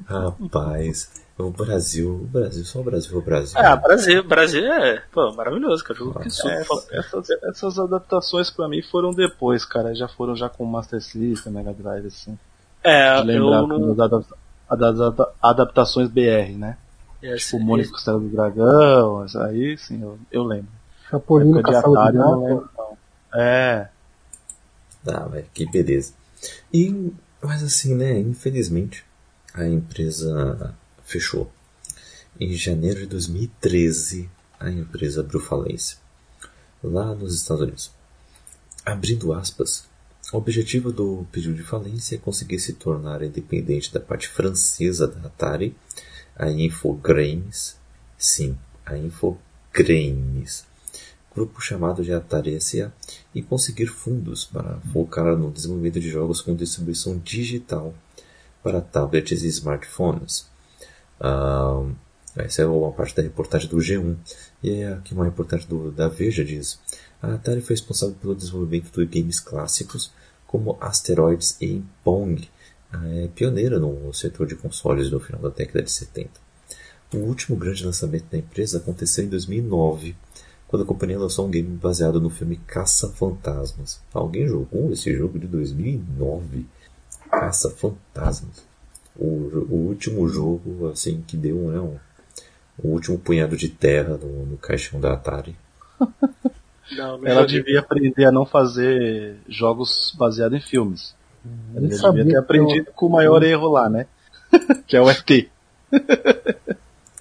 Rapaz, o Brasil, o Brasil, só o Brasil, o Brasil. Ah, Brasil, Brasil é, pô, maravilhoso, cara. Jogo do Kisuko. É, essas, essas adaptações pra mim foram depois, cara. Já foram já com Master System, Mega Drive, assim. É, eu não... das adaptações BR, né? É, tipo, Mônica Costela do Dragão, aí sim, eu, eu lembro. Chapolin no Castelo do Dragão. É. Ah, mas que beleza. E, mas assim, né, infelizmente, a empresa fechou. Em janeiro de 2013, a empresa abriu falência. Lá nos Estados Unidos. Abrindo aspas, O objetivo do pedido de falência é conseguir se tornar independente da parte francesa da Atari, a Infogrames, sim, a Infogrames, grupo chamado de Atari SA, e conseguir fundos para focar no desenvolvimento de jogos com distribuição digital para tablets e smartphones. Ah, essa é uma parte da reportagem do G1. E é aqui uma reportagem do, da Veja diz. A Atari foi responsável pelo desenvolvimento de games clássicos como Asteroids e Pong. É pioneira no setor de consoles no final da década de 70. O último grande lançamento da empresa aconteceu em 2009, quando a companhia lançou um game baseado no filme Caça-Fantasmas. Alguém jogou esse jogo de 2009? Caça-Fantasmas. O, o, último jogo assim que deu né, um, o último punhado de terra no, no caixão da Atari. *laughs* Não Ela devia aprender a não fazer jogos baseados em filmes. Ela devia ter aprendido eu... com o maior erro lá, né? *laughs* que é o ET.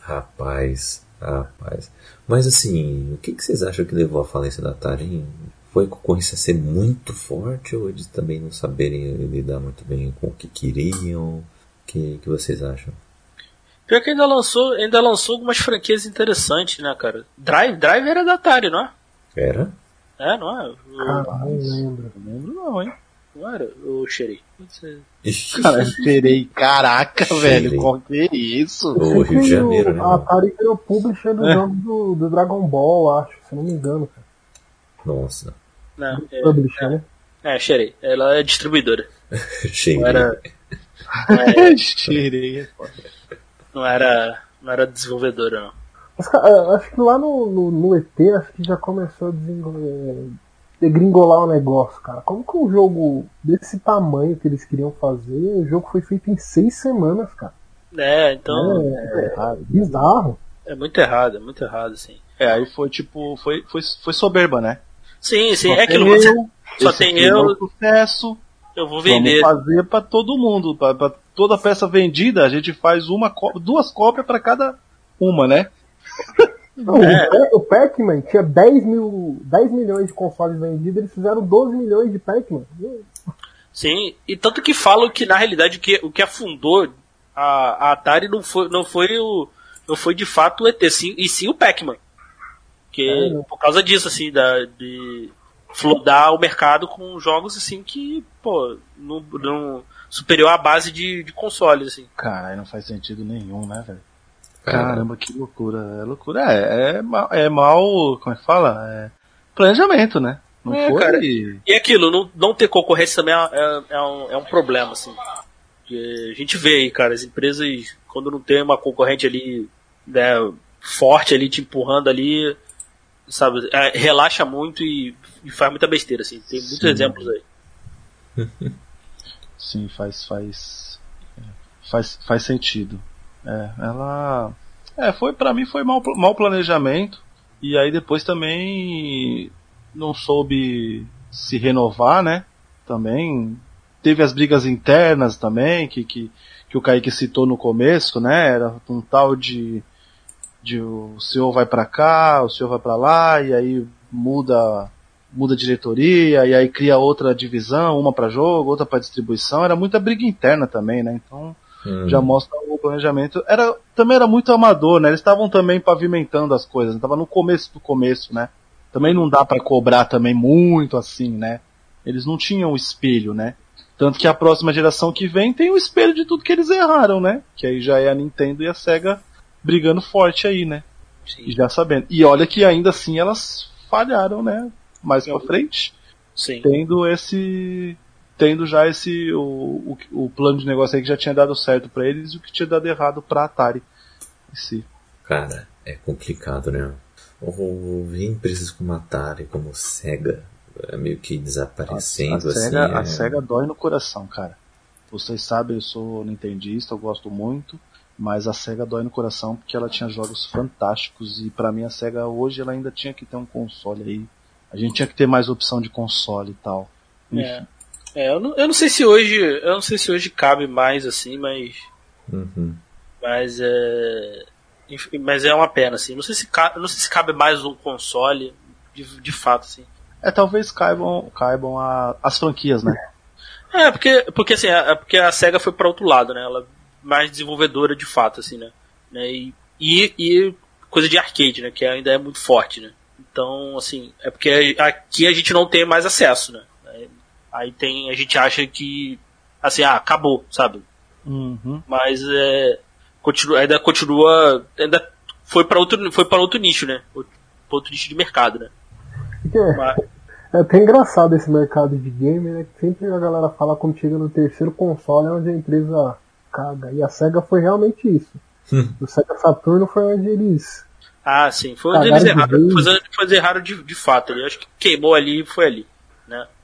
rapaz, rapaz. Mas assim, o que, que vocês acham que levou à falência da Atari? Foi a concorrência ser muito forte ou eles também não saberem lidar muito bem com o que queriam? O que, que vocês acham? Pior que ainda lançou, ainda lançou algumas franquias interessantes, né, cara? Drive, Drive era da Atari, não é? Era? É, não é? Ah, não lembro. Não lembro não, hein? Não era o Xerei. Cara, Xerei, *laughs* caraca, Xerei. velho, qual que é isso? O Rio de Janeiro, né? A Atari criou publisher do é. jogo do, do, Dragon Ball, acho, se não me engano, cara. Nossa. Não, é, publisher, né? É, Xerei. Ela é distribuidora. *laughs* Xerei. Não era... *laughs* Não era... Xerei é foda. Não era, não era desenvolvedora, não. Mas, cara, acho que lá no, no, no, ET, acho que já começou a degringolar o negócio, cara. Como que um jogo desse tamanho que eles queriam fazer, o jogo foi feito em seis semanas, cara. É, então. É, é, é bizarro. É muito errado, é muito errado, sim. É, aí foi tipo, foi, foi, foi soberba, né? Sim, sim, só é aquilo. Eu, só tem eu. Sucesso, eu vou vender. Vamos fazer para todo mundo, para toda peça vendida, a gente faz uma duas cópias para cada uma, né? *laughs* Não, é. O Pac-Man tinha 10, mil, 10 milhões de consoles vendidos, eles fizeram 12 milhões de Pac-Man. Sim, e tanto que falam que na realidade o que, o que afundou a, a Atari não foi, não foi o não foi de fato o ET, sim, e sim o Pac-Man. Que é, por causa disso, assim, da, de flodar o mercado com jogos assim que, pô, não, não superior à base de, de consoles, assim. Caralho, não faz sentido nenhum, né, velho? Caramba, que loucura. É loucura. É, é, mal, é mal. Como é que fala? É planejamento, né? Não é, foi. Cara, e aquilo, não, não ter concorrência também é, é, é, um, é um problema, assim. A gente vê aí, cara, as empresas, quando não tem uma concorrente ali, né, forte ali, te empurrando ali, sabe, é, relaxa muito e, e, faz muita besteira, assim. Tem muitos Sim. exemplos aí. *laughs* Sim, faz, faz, faz, faz sentido. É, ela. É, foi para mim foi mal, mal planejamento. E aí depois também não soube se renovar, né? Também teve as brigas internas também, que, que, que o Kaique citou no começo, né? Era um tal de, de o senhor vai para cá, o senhor vai para lá, e aí muda muda diretoria, e aí cria outra divisão, uma para jogo, outra para distribuição. Era muita briga interna também, né? Então Hum. Já mostra o planejamento. Era, também era muito amador, né? Eles estavam também pavimentando as coisas, estava no começo do começo, né? Também não dá para cobrar também muito assim, né? Eles não tinham o espelho, né? Tanto que a próxima geração que vem tem o espelho de tudo que eles erraram, né? Que aí já é a Nintendo e a Sega brigando forte aí, né? Sim. Já sabendo. E olha que ainda assim elas falharam, né? Mais pra frente. Sim. Tendo esse tendo já esse o, o, o, plano de negócio aí que já tinha dado certo para eles e o que tinha dado errado para Atari em si. Cara, é complicado, né? Ouvir empresas como Atari, como Sega, é meio que desaparecendo a, a Sega, assim. A é... Sega dói no coração, cara. Vocês sabem, eu sou nintendista, eu gosto muito, mas a Sega dói no coração porque ela tinha jogos fantásticos e para mim a Sega hoje ela ainda tinha que ter um console aí. A gente tinha que ter mais opção de console e tal. É. Enfim. É. É, eu não, eu não sei se hoje. Eu não sei se hoje cabe mais assim, mas. Uhum. Mas é. Mas é uma pena, assim. Não sei se cabe, não sei se cabe mais um console, de, de fato, assim. É, talvez caibam, caibam a, as franquias, né? É, porque, porque assim, é porque a SEGA foi para outro lado, né? Ela é mais desenvolvedora de fato, assim, né? né? E, e, e coisa de arcade, né? Que ainda é muito forte, né? Então, assim, é porque aqui a gente não tem mais acesso, né? Aí tem, a gente acha que, assim, ah, acabou, sabe? Uhum. Mas é, continua, ainda continua, ainda foi para outro, foi para outro nicho, né? Outro, outro nicho de mercado, né? É, Mas- é até engraçado esse mercado de game, né? Que sempre a galera fala quando chega no terceiro console é onde a empresa caga. E a SEGA foi realmente isso. O Sega Saturno foi onde eles. Ah, sim, foi onde eles erraram, foi onde eles erraram de, de fato. Eu acho que queimou ali e foi ali?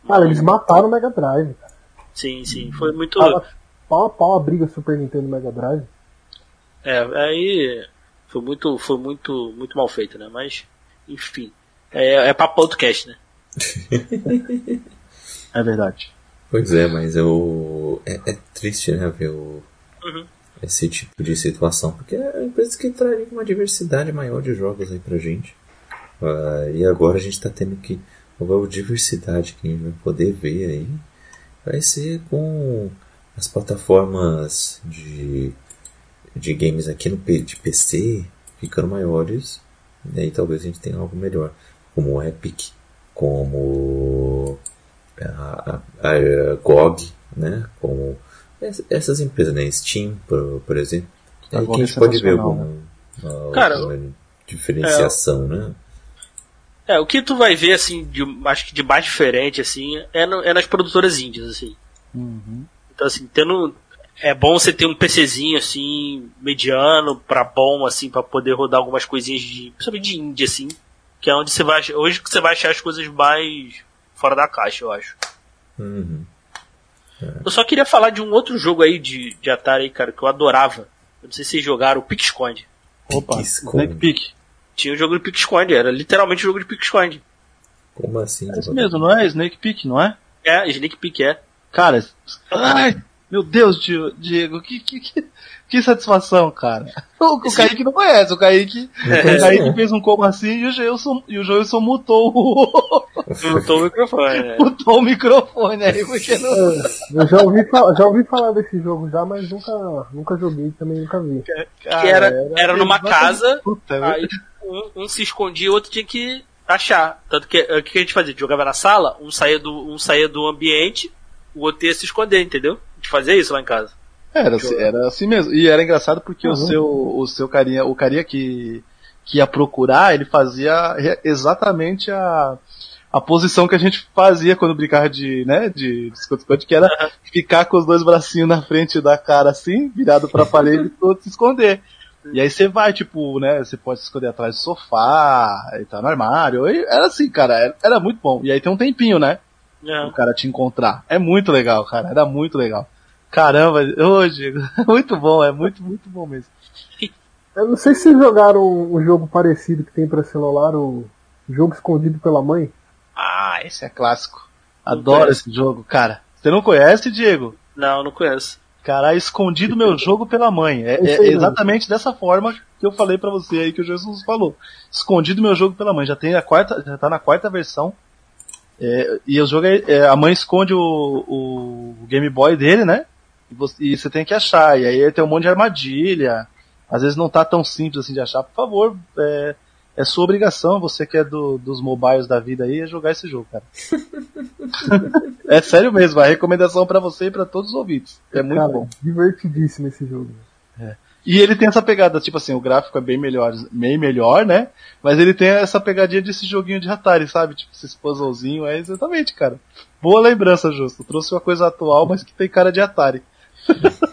Cara, eles mataram o Mega Drive, cara. Sim, sim, foi muito. Tava pau a pau a briga Super Nintendo e Mega Drive. É, aí foi muito, foi muito, muito mal feito, né? Mas, enfim, é, é pra podcast, né? *laughs* É verdade. Pois é, mas eu. É, é triste, né, ver o- Uhum. esse tipo de situação. Porque é empresa que traria uma diversidade maior de jogos aí pra gente. Ah, e agora a gente tá tendo que. A diversidade que a gente vai poder ver aí vai ser com as plataformas de, de games aqui no de PC ficando maiores. E aí talvez a gente tenha algo melhor. Como o Epic, como a, a, a GOG, né? Como ess- essas empresas, né? Steam, por, por exemplo. Aí que a é gente pode ver alguma, Cara, alguma diferenciação, né? É, o que tu vai ver, assim, de, acho que de mais diferente, assim, é, no- é nas produtoras índias, assim. Uhum. Então, assim, tendo. É bom você ter um PCzinho, assim, mediano, pra bom, assim, pra poder rodar algumas coisinhas de. Principalmente de indie, assim. Que é onde você vai. Hoje que você vai achar as coisas mais fora da caixa, eu acho. Uhum. Eu só queria falar de um outro jogo aí de, de Atari, cara, que eu adorava. Eu não sei se vocês jogaram, o. Opa, Esconde. Snake Peak. Tinha o jogo de Pique-Esconde, era literalmente o jogo de Pique-Esconde. Como assim? É isso mesmo, não é? Snake Peak, não é? É, Snake Peak é. Cara, ai, meu Deus, Di- Diego, que, que, que, que satisfação, cara. O, o Kaique não conhece, o Kaique, o Kaique fez um como assim e o Joelson, e o Joelson mutou o, Mutou o microfone, né? mutou o microfone aí, porque não... Eu já ouvi, já ouvi falar desse jogo já, mas nunca, nunca joguei também nunca vi. Que era, era numa casa, Puta, aí um, um se escondia e o outro tinha que achar. Tanto que o que a gente fazia? Jogava na sala, um saía do, um saía do ambiente, o outro ia se esconder, entendeu? A gente fazia isso lá em casa. Era, assim- era assim mesmo. E era engraçado porque o Uhum. seu, o seu carinha, o carinha que, que ia procurar, ele fazia exatamente a, a posição que a gente fazia quando brincava de, né, de esconde-esconde, que era ficar com os dois bracinhos na frente da cara assim, virado pra parede e todo se esconder. E aí você vai, tipo, né, você pode se esconder atrás do sofá, e tá no armário, e era assim, cara, era, era muito bom. E aí tem um tempinho, né, É. o cara te encontrar. É muito legal, cara. Era muito legal. Caramba, ô Diego, *laughs* muito bom, é muito, muito bom mesmo. Eu não sei se vocês jogaram um jogo parecido que tem pra celular, o Jogo Escondido pela Mãe. Ah, esse é clássico. Adoro esse jogo, cara. Você não conhece, Diego? Não, não conheço. Cara, escondido meu jogo pela mãe. É, é exatamente dessa forma que eu falei pra você aí que o Jesus falou. Escondido meu jogo pela mãe. Já tem a quarta, já tá na quarta versão. É, e o jogo é, é, a mãe esconde o, o Game Boy dele, né? E você, e você tem que achar. E aí tem um monte de armadilha. Às vezes não tá tão simples assim de achar. Por favor, é, é sua obrigação, você que é do, dos mobiles da vida aí, é jogar esse jogo, cara. *laughs* é sério mesmo, a recomendação pra você e pra todos os ouvintes. É muito Cara, bom. divertidíssimo esse jogo. E ele tem essa pegada, tipo assim, o gráfico é bem melhor, bem melhor, né? Mas ele tem essa pegadinha desse joguinho de Atari, sabe? Tipo, esse puzzlezinho, é exatamente, cara. Boa lembrança, Justo. Trouxe uma coisa atual, mas que tem cara de Atari. *laughs*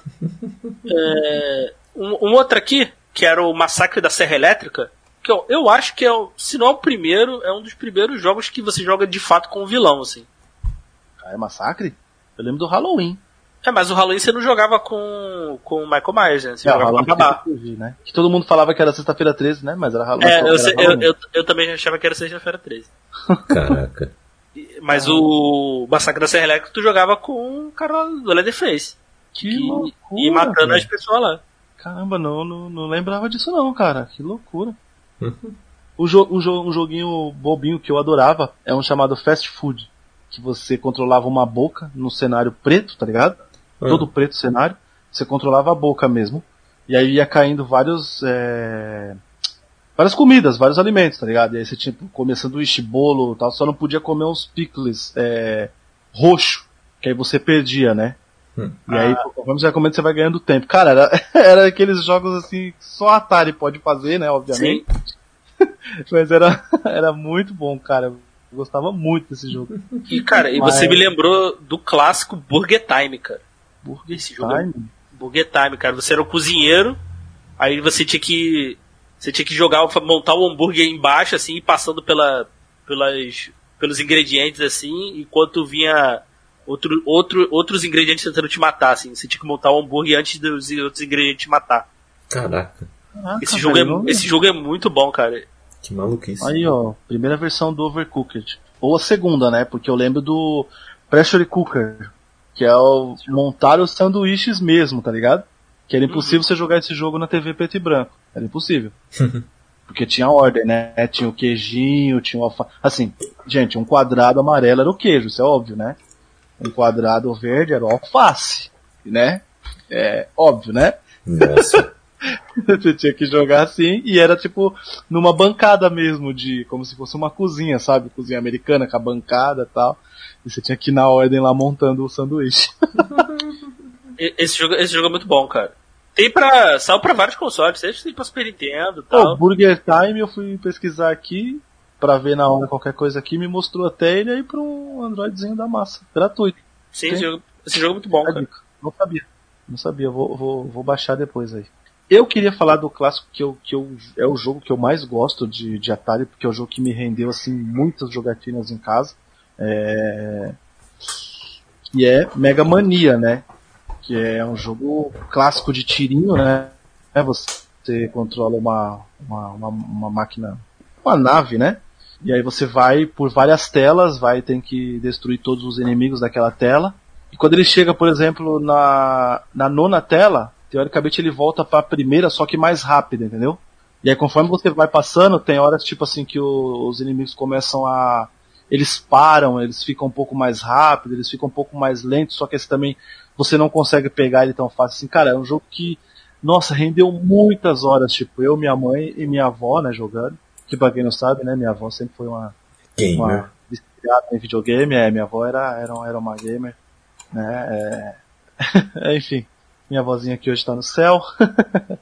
Um, um outro aqui, que era o Massacre da Serra Elétrica, que eu, eu acho que é, o- se não é o primeiro, é um dos primeiros jogos que você joga de fato com o vilão, assim. Ah, é massacre? Eu lembro do Halloween. É, mas o Halloween você não jogava com, com o Michael Myers, né? Você É, o jogava com a Halloween babá. né? Que todo mundo falava que era sexta-feira 13, né? Mas era Halloween. É, eu, sei- eu, Halloween. eu, eu também achava que era sexta-feira 13. Caraca. Mas o Massacre da Serra Elétrica tu jogava com o cara do Leatherface. Que E, loucura, e matando velho. as pessoas lá. Caramba, não, não, não lembrava disso não, cara. Que loucura. Um, jo um, jo um joguinho bobinho que eu adorava é um chamado Fast Food. Que você controlava uma boca no cenário preto, tá ligado? Ah. Todo preto o cenário. Você controlava a boca mesmo. E aí ia caindo vários. É... Várias comidas, vários alimentos, tá ligado? E aí você tinha que comer sanduíche, bolo tal, só não podia comer uns pickles é, roxo, que aí você perdia, né? Hum. E aí, conforme você vai comendo, você vai ganhando tempo. Cara, era, *laughs* era aqueles jogos assim, que só a Atari pode fazer, né, obviamente. *laughs* Mas era, *laughs* era muito bom, cara. Eu gostava muito desse jogo. E, cara, e Mas- você me lembrou do clássico Burger Time, cara. Burger Esse jogo é Time. Burger Time, cara. Você era o cozinheiro, aí você tinha que. Você tinha que jogar, montar o hambúrguer embaixo, assim, passando pela, pelas, pelos ingredientes, assim, enquanto vinha outro, outro, outros ingredientes tentando te matar, assim. Você tinha que montar o hambúrguer antes dos outros ingredientes te matar. Caraca, Caraca, Esse jogo, velho, não- é, esse jogo é muito bom, cara. que maluquice. Aí, ó, primeira versão do Overcooked. Ou a segunda, né? Porque eu lembro do Pressure Cooker, que é o montar os sanduíches mesmo, tá ligado? Que era impossível você jogar esse jogo na TV preto e branco. Era impossível. *laughs* Porque tinha ordem, né? Tinha o queijinho, tinha o alfa... Assim, gente, um quadrado amarelo era o queijo, isso é óbvio, né? Um quadrado verde era o alface, né? É óbvio, né? Nossa. *laughs* Você tinha que jogar assim e era tipo numa bancada mesmo de como se fosse uma cozinha, sabe? Cozinha americana com a bancada e tal. E você tinha que ir na ordem lá montando o sanduíche. *laughs* Esse jogo, esse jogo é muito bom, cara. Tem pra. Saiu pra vários consoles, tem pra Super Nintendo e Pô, tal. Burger Time eu fui pesquisar aqui pra ver na hora qualquer coisa aqui, me mostrou até ele aí pra um Androidzinho da massa. Gratuito. Sim, esse jogo, esse jogo é muito bom, cara. Não sabia. Não sabia, vou, vou, vou baixar depois aí. Eu queria falar do clássico que, eu, que eu, é o jogo que eu mais gosto de, de Atari, porque é o jogo que me rendeu assim muitas jogatinas em casa. É... Que é Mega Mania, né? Que é um jogo clássico de tirinho, né? É, Você controla uma, uma, uma, uma máquina, uma nave, né? E aí você vai por várias telas, vai tem que destruir todos os inimigos daquela tela. E quando ele chega, por exemplo, na, na nona tela, teoricamente ele volta para a primeira, só que mais rápido, entendeu? E aí conforme você vai passando, tem horas tipo assim que o- os inimigos começam a. Eles param, eles ficam um pouco mais rápidos, eles ficam um pouco mais lentos, só que esse também você não consegue pegar ele tão fácil assim. Cara, é um jogo que, nossa, rendeu muitas horas, tipo, eu, minha mãe e minha avó, né, jogando. Que pra quem não sabe, né, minha avó sempre foi uma, Gamer. uma viciada em videogame, é, minha avó era, era, era uma gamer, né, é, *laughs* enfim, minha avózinha aqui hoje tá no céu, *laughs*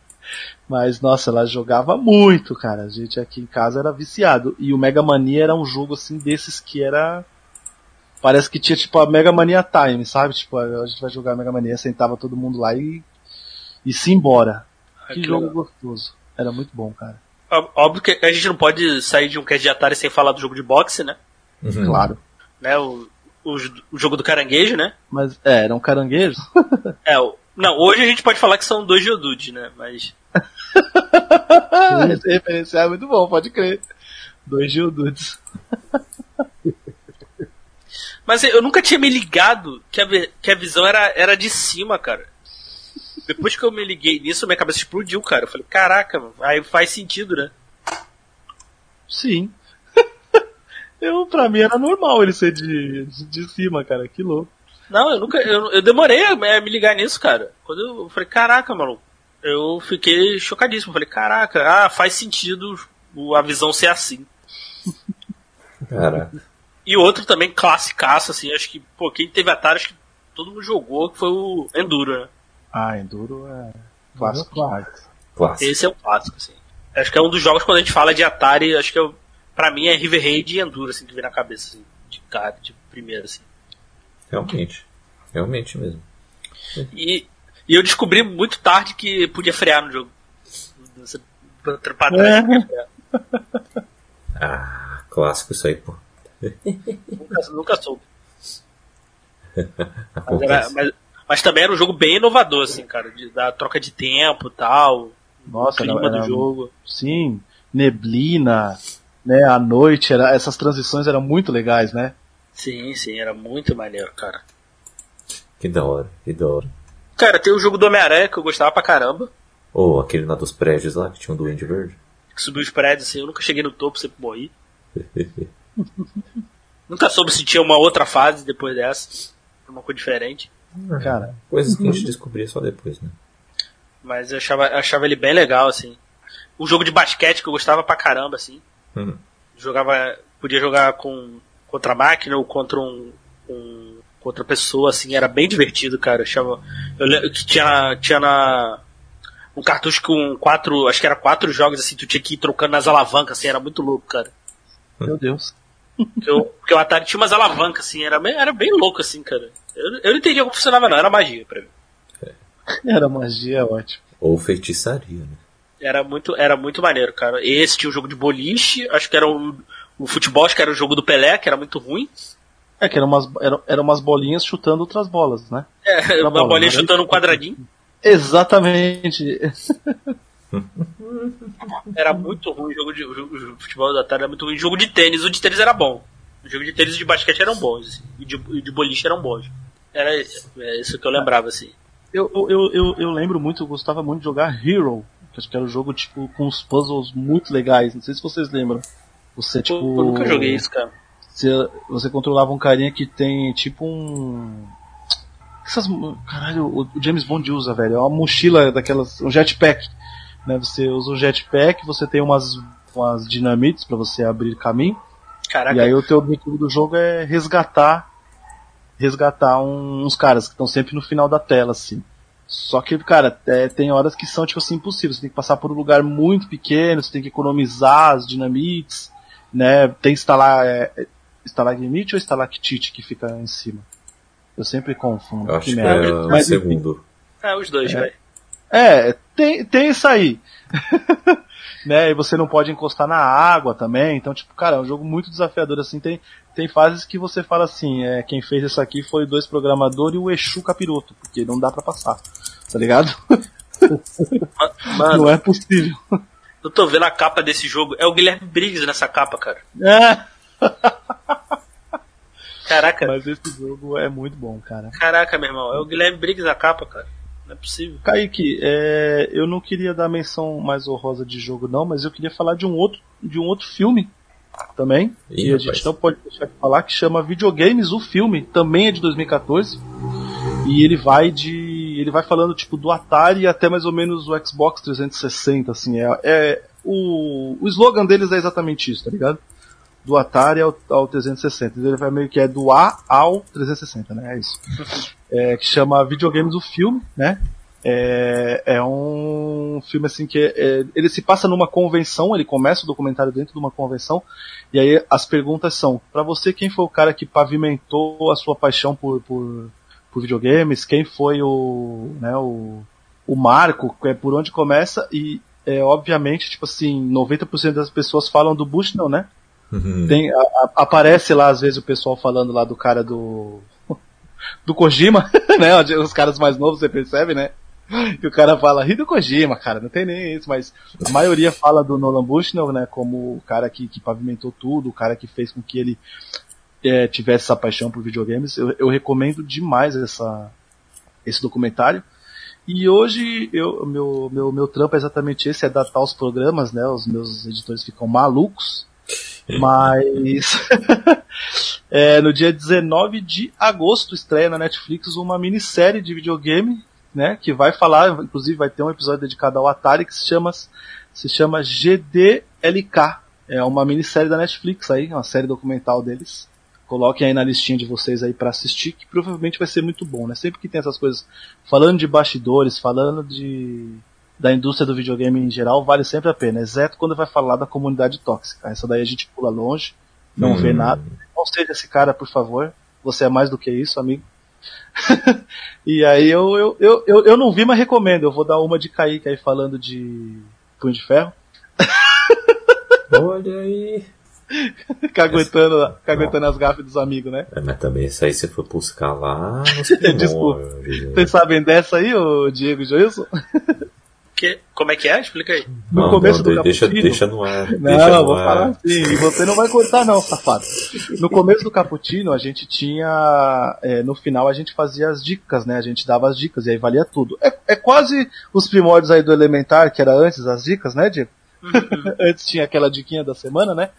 mas nossa, ela jogava muito, cara, a gente aqui em casa era viciado, e o Mega Mania era um jogo assim desses que era, parece que tinha tipo a Mega Mania Time, sabe, tipo, a gente vai jogar Mega Mania, sentava todo mundo lá e, e se embora, Ah, que que jogo legal. gostoso, era muito bom, cara, Óbvio que a gente não pode sair de um cast de Atari sem falar do jogo de boxe, né? Uhum. claro, né? O, o, o jogo do caranguejo, né? mas é, eram caranguejos, *laughs* É, o, não, hoje a gente pode falar que são dois Geodudes, né? Mas. Esse referencial é muito bom, pode crer. Dois Gildudes. *laughs* Mas eu nunca tinha me ligado que a, que a visão era, era de cima, cara. Depois que eu me liguei nisso, minha cabeça explodiu, cara. Eu falei, caraca, mano, aí faz sentido, né? Sim. *laughs* eu, pra mim era normal ele ser de, de, de cima, cara. Que louco. Não, eu nunca. Eu, eu demorei a, a me ligar nisso, cara. Quando eu, eu falei, caraca, mano. Eu fiquei chocadíssimo. Eu falei, caraca, ah, faz sentido a visão ser assim. *laughs* Caraca. E outro também, classicaço, assim, acho que, pô, quem teve Atari, acho que todo mundo jogou, que foi o Enduro, né? Ah, Enduro é clássico. Clássico. Esse é um clássico, assim. Acho que é um dos jogos, quando a gente fala de Atari, acho que é, o- pra mim é River Raid e Enduro, assim, que vem na cabeça, assim, de cara, de primeiro, assim. Realmente. Realmente mesmo. E, e eu descobri muito tarde que podia frear no jogo. Você pra pra trás, podia frear. Ah, clássico isso aí, pô. nunca, nunca soube. *laughs* Mas, era- mas- mas também era um jogo bem inovador, assim, cara, de, da troca de tempo e tal, o Nossa, clima era, do jogo. Sim, neblina, né? A noite, era, essas transições eram muito legais, né? Sim, sim, era muito maneiro, cara. Que da hora, que da hora. Cara, tem o jogo do Homem-Aranha que eu gostava pra caramba. Ou aquele lá dos prédios lá que tinha um duende verde. que subir os prédios, assim. Eu nunca cheguei no topo, sempre morri. *laughs* nunca soube se tinha uma outra fase depois dessa. Uma coisa diferente. Cara, coisas que a gente descobria só depois, né? Mas eu achava, achava ele bem legal, assim. O jogo de basquete que eu gostava pra caramba, assim. Hum. Jogava. Podia jogar com contra a máquina ou contra um, um outra pessoa, assim, era bem divertido, cara. Eu achava. Eu lembro que tinha, tinha na. Um cartucho com quatro. Acho que era quatro jogos, assim, tu tinha que ir trocando nas alavancas, assim, era muito louco, cara. Meu Deus. Porque, eu, porque o Atari tinha umas alavancas, assim, era bem, era bem louco, assim, cara. Eu, eu não entendia como funcionava, não, era magia pra mim. Era magia, é ótimo. Ou feitiçaria, né? Era muito, era muito maneiro, cara. Esse tinha o jogo de boliche, acho que era o, o futebol, acho que era o jogo do Pelé, que era muito ruim. É, que eram umas, eram, eram umas bolinhas chutando outras bolas, né? É, uma bola, bolinha né? chutando um quadradinho. Exatamente. Era muito ruim o jogo de o futebol do Atari, era muito ruim. O jogo de tênis, o de tênis era bom. O jogo de tênis e de basquete eram bons, assim. E de, e de boliche eram bons. Era é isso que eu lembrava, assim. Eu, eu, eu, eu, lembro muito, eu gostava muito de jogar Hero, que acho que era um jogo tipo com uns puzzles muito legais. Não sei se vocês lembram. Você tipo. Eu, eu nunca joguei isso, cara. Você, você controlava um carinha que tem tipo um. Essas, caralho, o o James Bond usa, velho. É uma mochila daquelas. Um jetpack. Né? Você usa um jetpack, você tem umas, umas dinamites para você abrir caminho. Caraca, E aí o teu objetivo do jogo é resgatar resgatar um- uns caras que estão sempre no final da tela, assim. Só que, cara, é, tem horas que são, tipo assim, impossíveis. Você tem que passar por um lugar muito pequeno, você tem que economizar as dinamites, né? Tem instalar, é, é, estalagmite ou estalactite que fica em cima? Eu sempre confundo. Eu acho que merda. é o Mas, enfim, segundo. é os dois, É. velho. é, tem, tem isso aí. *laughs* né? E você não pode encostar na água também. Então, tipo, cara, é um jogo muito desafiador, assim. Tem, tem fases que você fala assim, é, quem fez isso aqui foi dois programadores e o Exu Capiroto, porque não dá pra passar. Tá ligado? *laughs* Mano, não é possível. eu tô vendo a capa desse jogo. É o Guilherme Briggs nessa capa, cara. É, Caraca, mas esse jogo é muito bom, cara. caraca, meu irmão. É o Guilherme Briggs na capa, cara. Não é possível. Kaique, é, eu não queria dar menção mais honrosa de jogo não, mas eu queria falar de um outro, de um outro filme também, Ih, que a gente não pode deixar de falar, que chama Videogames, o filme, também é de 2014, e ele vai de, ele vai falando tipo do Atari até mais ou menos o Xbox 360, assim, é, é o, o slogan deles é exatamente isso, tá ligado? Do Atari ao, ao 360, ele vai meio que é do A ao 360, né, é isso. É, que chama Videogames, o filme, né, é, é um filme assim que é- é- ele se passa numa convenção, ele começa o documentário dentro de uma convenção, e aí as perguntas são, pra você quem foi o cara que pavimentou a sua paixão por, por, por videogames, quem foi o, né, o, o marco, é por onde começa, e é, obviamente, tipo assim, 90% das pessoas falam do Bushnell, né? Uhum. Tem, a- a- aparece lá às vezes o pessoal falando lá do cara do *laughs* do Kojima, *laughs* né? Os caras mais novos você percebe, né? Que o cara fala Hideo Kojima, cara, não tem nem isso, mas a maioria fala do Nolan Bushnell, né? Como o cara que, que pavimentou tudo, o cara que fez com que ele é, tivesse essa paixão por videogames. Eu, eu recomendo demais essa, esse documentário. E hoje eu, meu, meu, meu trampo é exatamente esse, é datar os programas, né? Os meus editores ficam malucos. Mas *laughs* é, no dia 19 de agosto estreia na Netflix uma minissérie de videogame, né? Que vai falar, inclusive vai ter um episódio dedicado ao Atari que se chama, se chama GDLK. É uma minissérie da Netflix aí, uma série documental deles. Coloquem aí na listinha de vocês aí para assistir, que provavelmente vai ser muito bom, né? Sempre que tem essas coisas, falando de bastidores, falando de da indústria do videogame em geral, vale sempre a pena, exceto quando vai falar da comunidade tóxica. Essa daí a gente pula longe, não Hum. vê nada. Não seja esse cara, por favor. Você é mais do que isso, amigo. *laughs* e aí eu, eu, eu, eu, eu não vi, mas recomendo. Eu vou dar uma de Kaique aí falando de Punho de Ferro. Olha aí. *laughs* caguetando, caguetando as gafas dos amigos, né? É, mas também isso aí você foi buscar lá *laughs* nos Desculpa. né? Vocês sabem dessa aí, ô Diego Joilson? Que, como é que é? Explica aí. No Não, começo não, do de- deixa, Cappuccino- deixa no ar. Não, deixa no vou ar. falar assim, e você não vai cortar não, safado. No começo do Cappuccino, a gente tinha, é, no final a gente fazia as dicas, né? A gente dava as dicas e aí valia tudo. É, é quase os primórdios aí do Elementar, que era antes das dicas, né, Diego? *laughs* Antes tinha aquela diquinha da semana, né?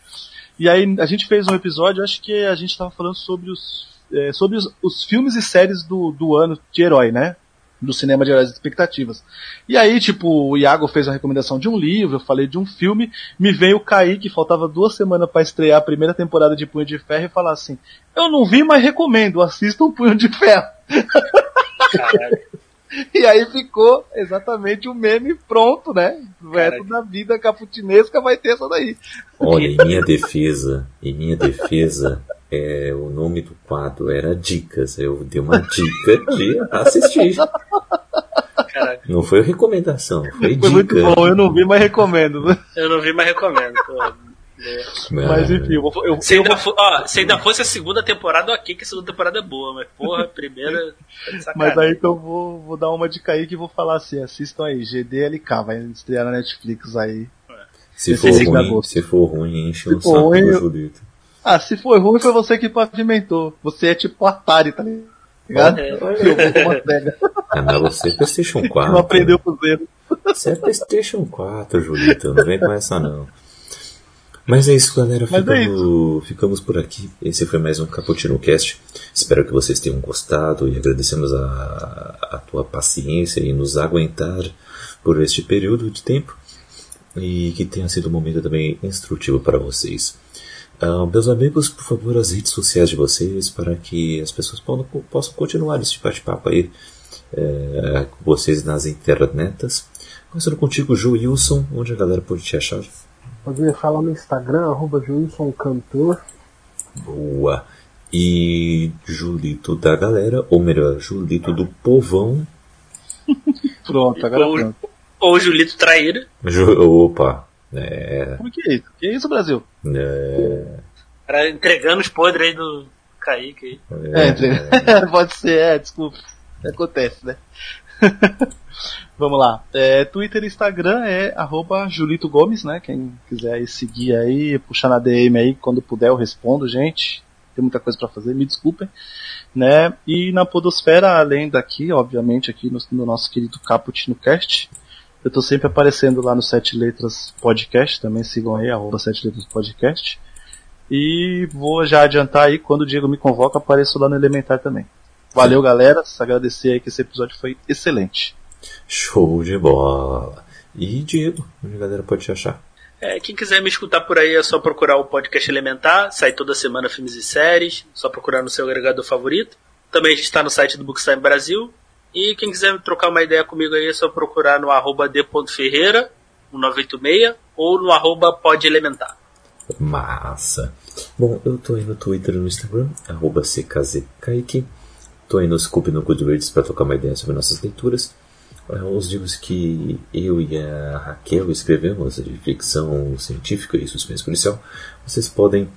E aí a gente fez um episódio, acho que a gente tava falando sobre os, é, sobre os, os filmes e séries do, do ano de herói, né? Do cinema de heróis de expectativas. E aí, tipo, o Iago fez a recomendação de um livro, eu falei de um filme, me veio o Kaique, faltava duas semanas para estrear a primeira temporada de Punho de Ferro e falar assim, eu não vi, mas recomendo, assista um Punho de Ferro. *laughs* E aí ficou exatamente o meme pronto, né? O resto da vida caputinesca vai ter essa daí. Olha, em minha defesa, em minha defesa, é, o nome do quadro era Dicas. Eu dei uma dica de assistir. Caralho. Não foi recomendação, foi Foi muito dica. bom, eu não vi, mas recomendo. né? Eu não vi, mas recomendo. Mas enfim, eu vou, eu, Se eu ainda, vou- ó, se ainda fosse a segunda temporada, ok, que a segunda temporada é boa, mas porra, a primeira. de mas aí que eu vou, vou dar uma dica aí que vou falar assim, assistam aí, GDLK, vai estrear na Netflix aí. Se for 16 de ruim, se for ruim, enche Se o saco ruim, do eu- Julito. Ah, se for ruim foi você que pavimentou. Você é tipo Atari, tá ligado? É. Ah, mas você é Playstation 4. *laughs* Não aprendeu com zero. Você é Playstation 4, Julito. Não vem com essa não. Mas é isso, galera. É Ficamos, ficamos por aqui. Esse foi mais um Caputino Cast. Espero que vocês tenham gostado e agradecemos a, a tua paciência e nos aguentar por este período de tempo. E que tenha sido um momento também instrutivo para vocês. Ah, meus amigos, por favor, as redes sociais de vocês para que as pessoas possam, possam continuar esse bate-papo aí é, com vocês nas internetas. Começando contigo, Joe Wilson, onde a galera pode te achar? Pode me falar no Instagram, arroba Cantor. Boa. E Julito da galera, ou melhor, Julito do povão. *laughs* Pronto, agora Ou- pronto. Ou Julito Traíra. Ju- Opa, é, Como que é isso? Que é isso, Brasil? é, Cara, entregando os podres aí do Kaique aí. É, entre- *laughs* pode ser, é, desculpa. Acontece, né? *laughs* Vamos lá. É, Twitter e Instagram é arroba Julito Gomes, né? Quem quiser aí seguir aí, puxar na DM aí, quando puder eu respondo, gente. Tem muita coisa pra fazer, me desculpem. Né? E na Podosfera, além daqui, obviamente, aqui no, no nosso querido Caput no Cast, eu tô sempre aparecendo lá no Sete Letras Podcast, também sigam aí, arroba Sete Letras Podcast. E vou já adiantar aí, quando o Diego me convoca, apareço lá no Elementar também. Valeu, galera. Agradecer aí que esse episódio foi excelente. show de bola. E Diego, onde a galera pode te achar? É, quem quiser me escutar por aí é só procurar o podcast Elementar, sai toda semana filmes e séries, só procurar no seu agregador favorito. Também a gente está no site do Bookstime Brasil. E quem quiser trocar uma ideia comigo aí é só procurar no arroba d.ferreira, 1986, ou no arroba podelementar. Massa. Bom, eu tô aí no Twitter e no Instagram, arroba ckzkaique. Tô aí no Scoop no Goodreads para trocar uma ideia sobre nossas leituras. É, Os livros que eu e a Raquel escrevemos de ficção científica e suspense policial, vocês podem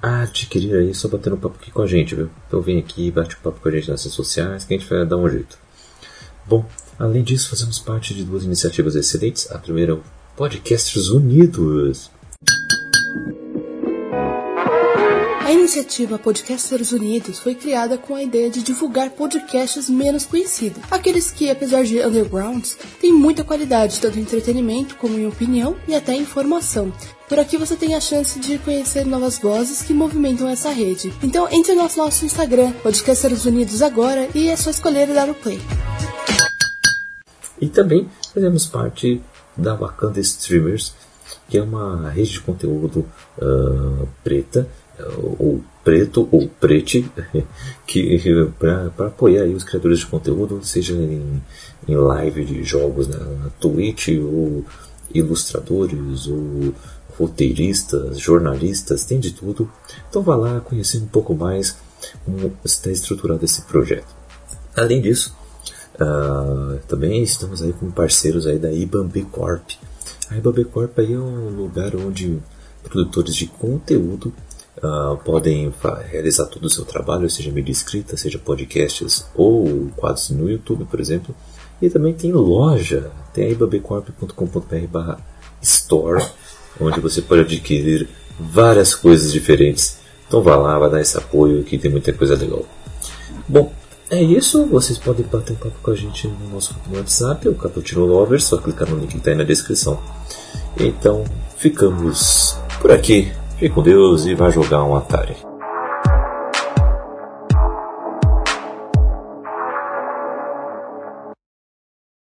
adquirir aí só batendo um papo aqui com a gente, viu? Então vem aqui, bate um papo com a gente nas redes sociais, que a gente vai dar um jeito. Bom, além disso, fazemos parte de duas iniciativas excelentes. A primeira é o Podcasters Unidos. A iniciativa Podcasters Unidos foi criada com a ideia de divulgar podcasts menos conhecidos, aqueles que, apesar de undergrounds, têm muita qualidade, tanto em entretenimento como em opinião e até informação. Por aqui você tem a chance de conhecer novas vozes que movimentam essa rede. Então entre no nosso Instagram, Podcasters Unidos agora, e é só escolher e dar o play. E também fazemos parte da Wakanda Streamers, que é uma rede de conteúdo ah, preta, ou preto, ou prete, *laughs* que para apoiar os criadores de conteúdo, seja em, em live de jogos na Twitch, ou ilustradores, ou roteiristas, jornalistas, tem de tudo. Então vá lá conhecer um pouco mais como está estruturado esse projeto. Além disso, ah, também estamos aí com parceiros aí da Ibambe Corp. A Ibambe Corp aí é um lugar onde produtores de conteúdo ah, podem realizar todo o seu trabalho, seja mídia escrita, seja podcasts ou quadros no YouTube, por exemplo. E também tem loja, tem a ibambecorp.com.br barra store, onde você pode adquirir várias coisas diferentes. Então vá lá, vai dar esse apoio que tem muita coisa legal. Bom, é isso. Vocês podem bater um papo com a gente no nosso WhatsApp, o Caputino Lover, só clicar no link que está aí na descrição. Então ficamos por aqui. Fique com Deus e vá jogar um Atari.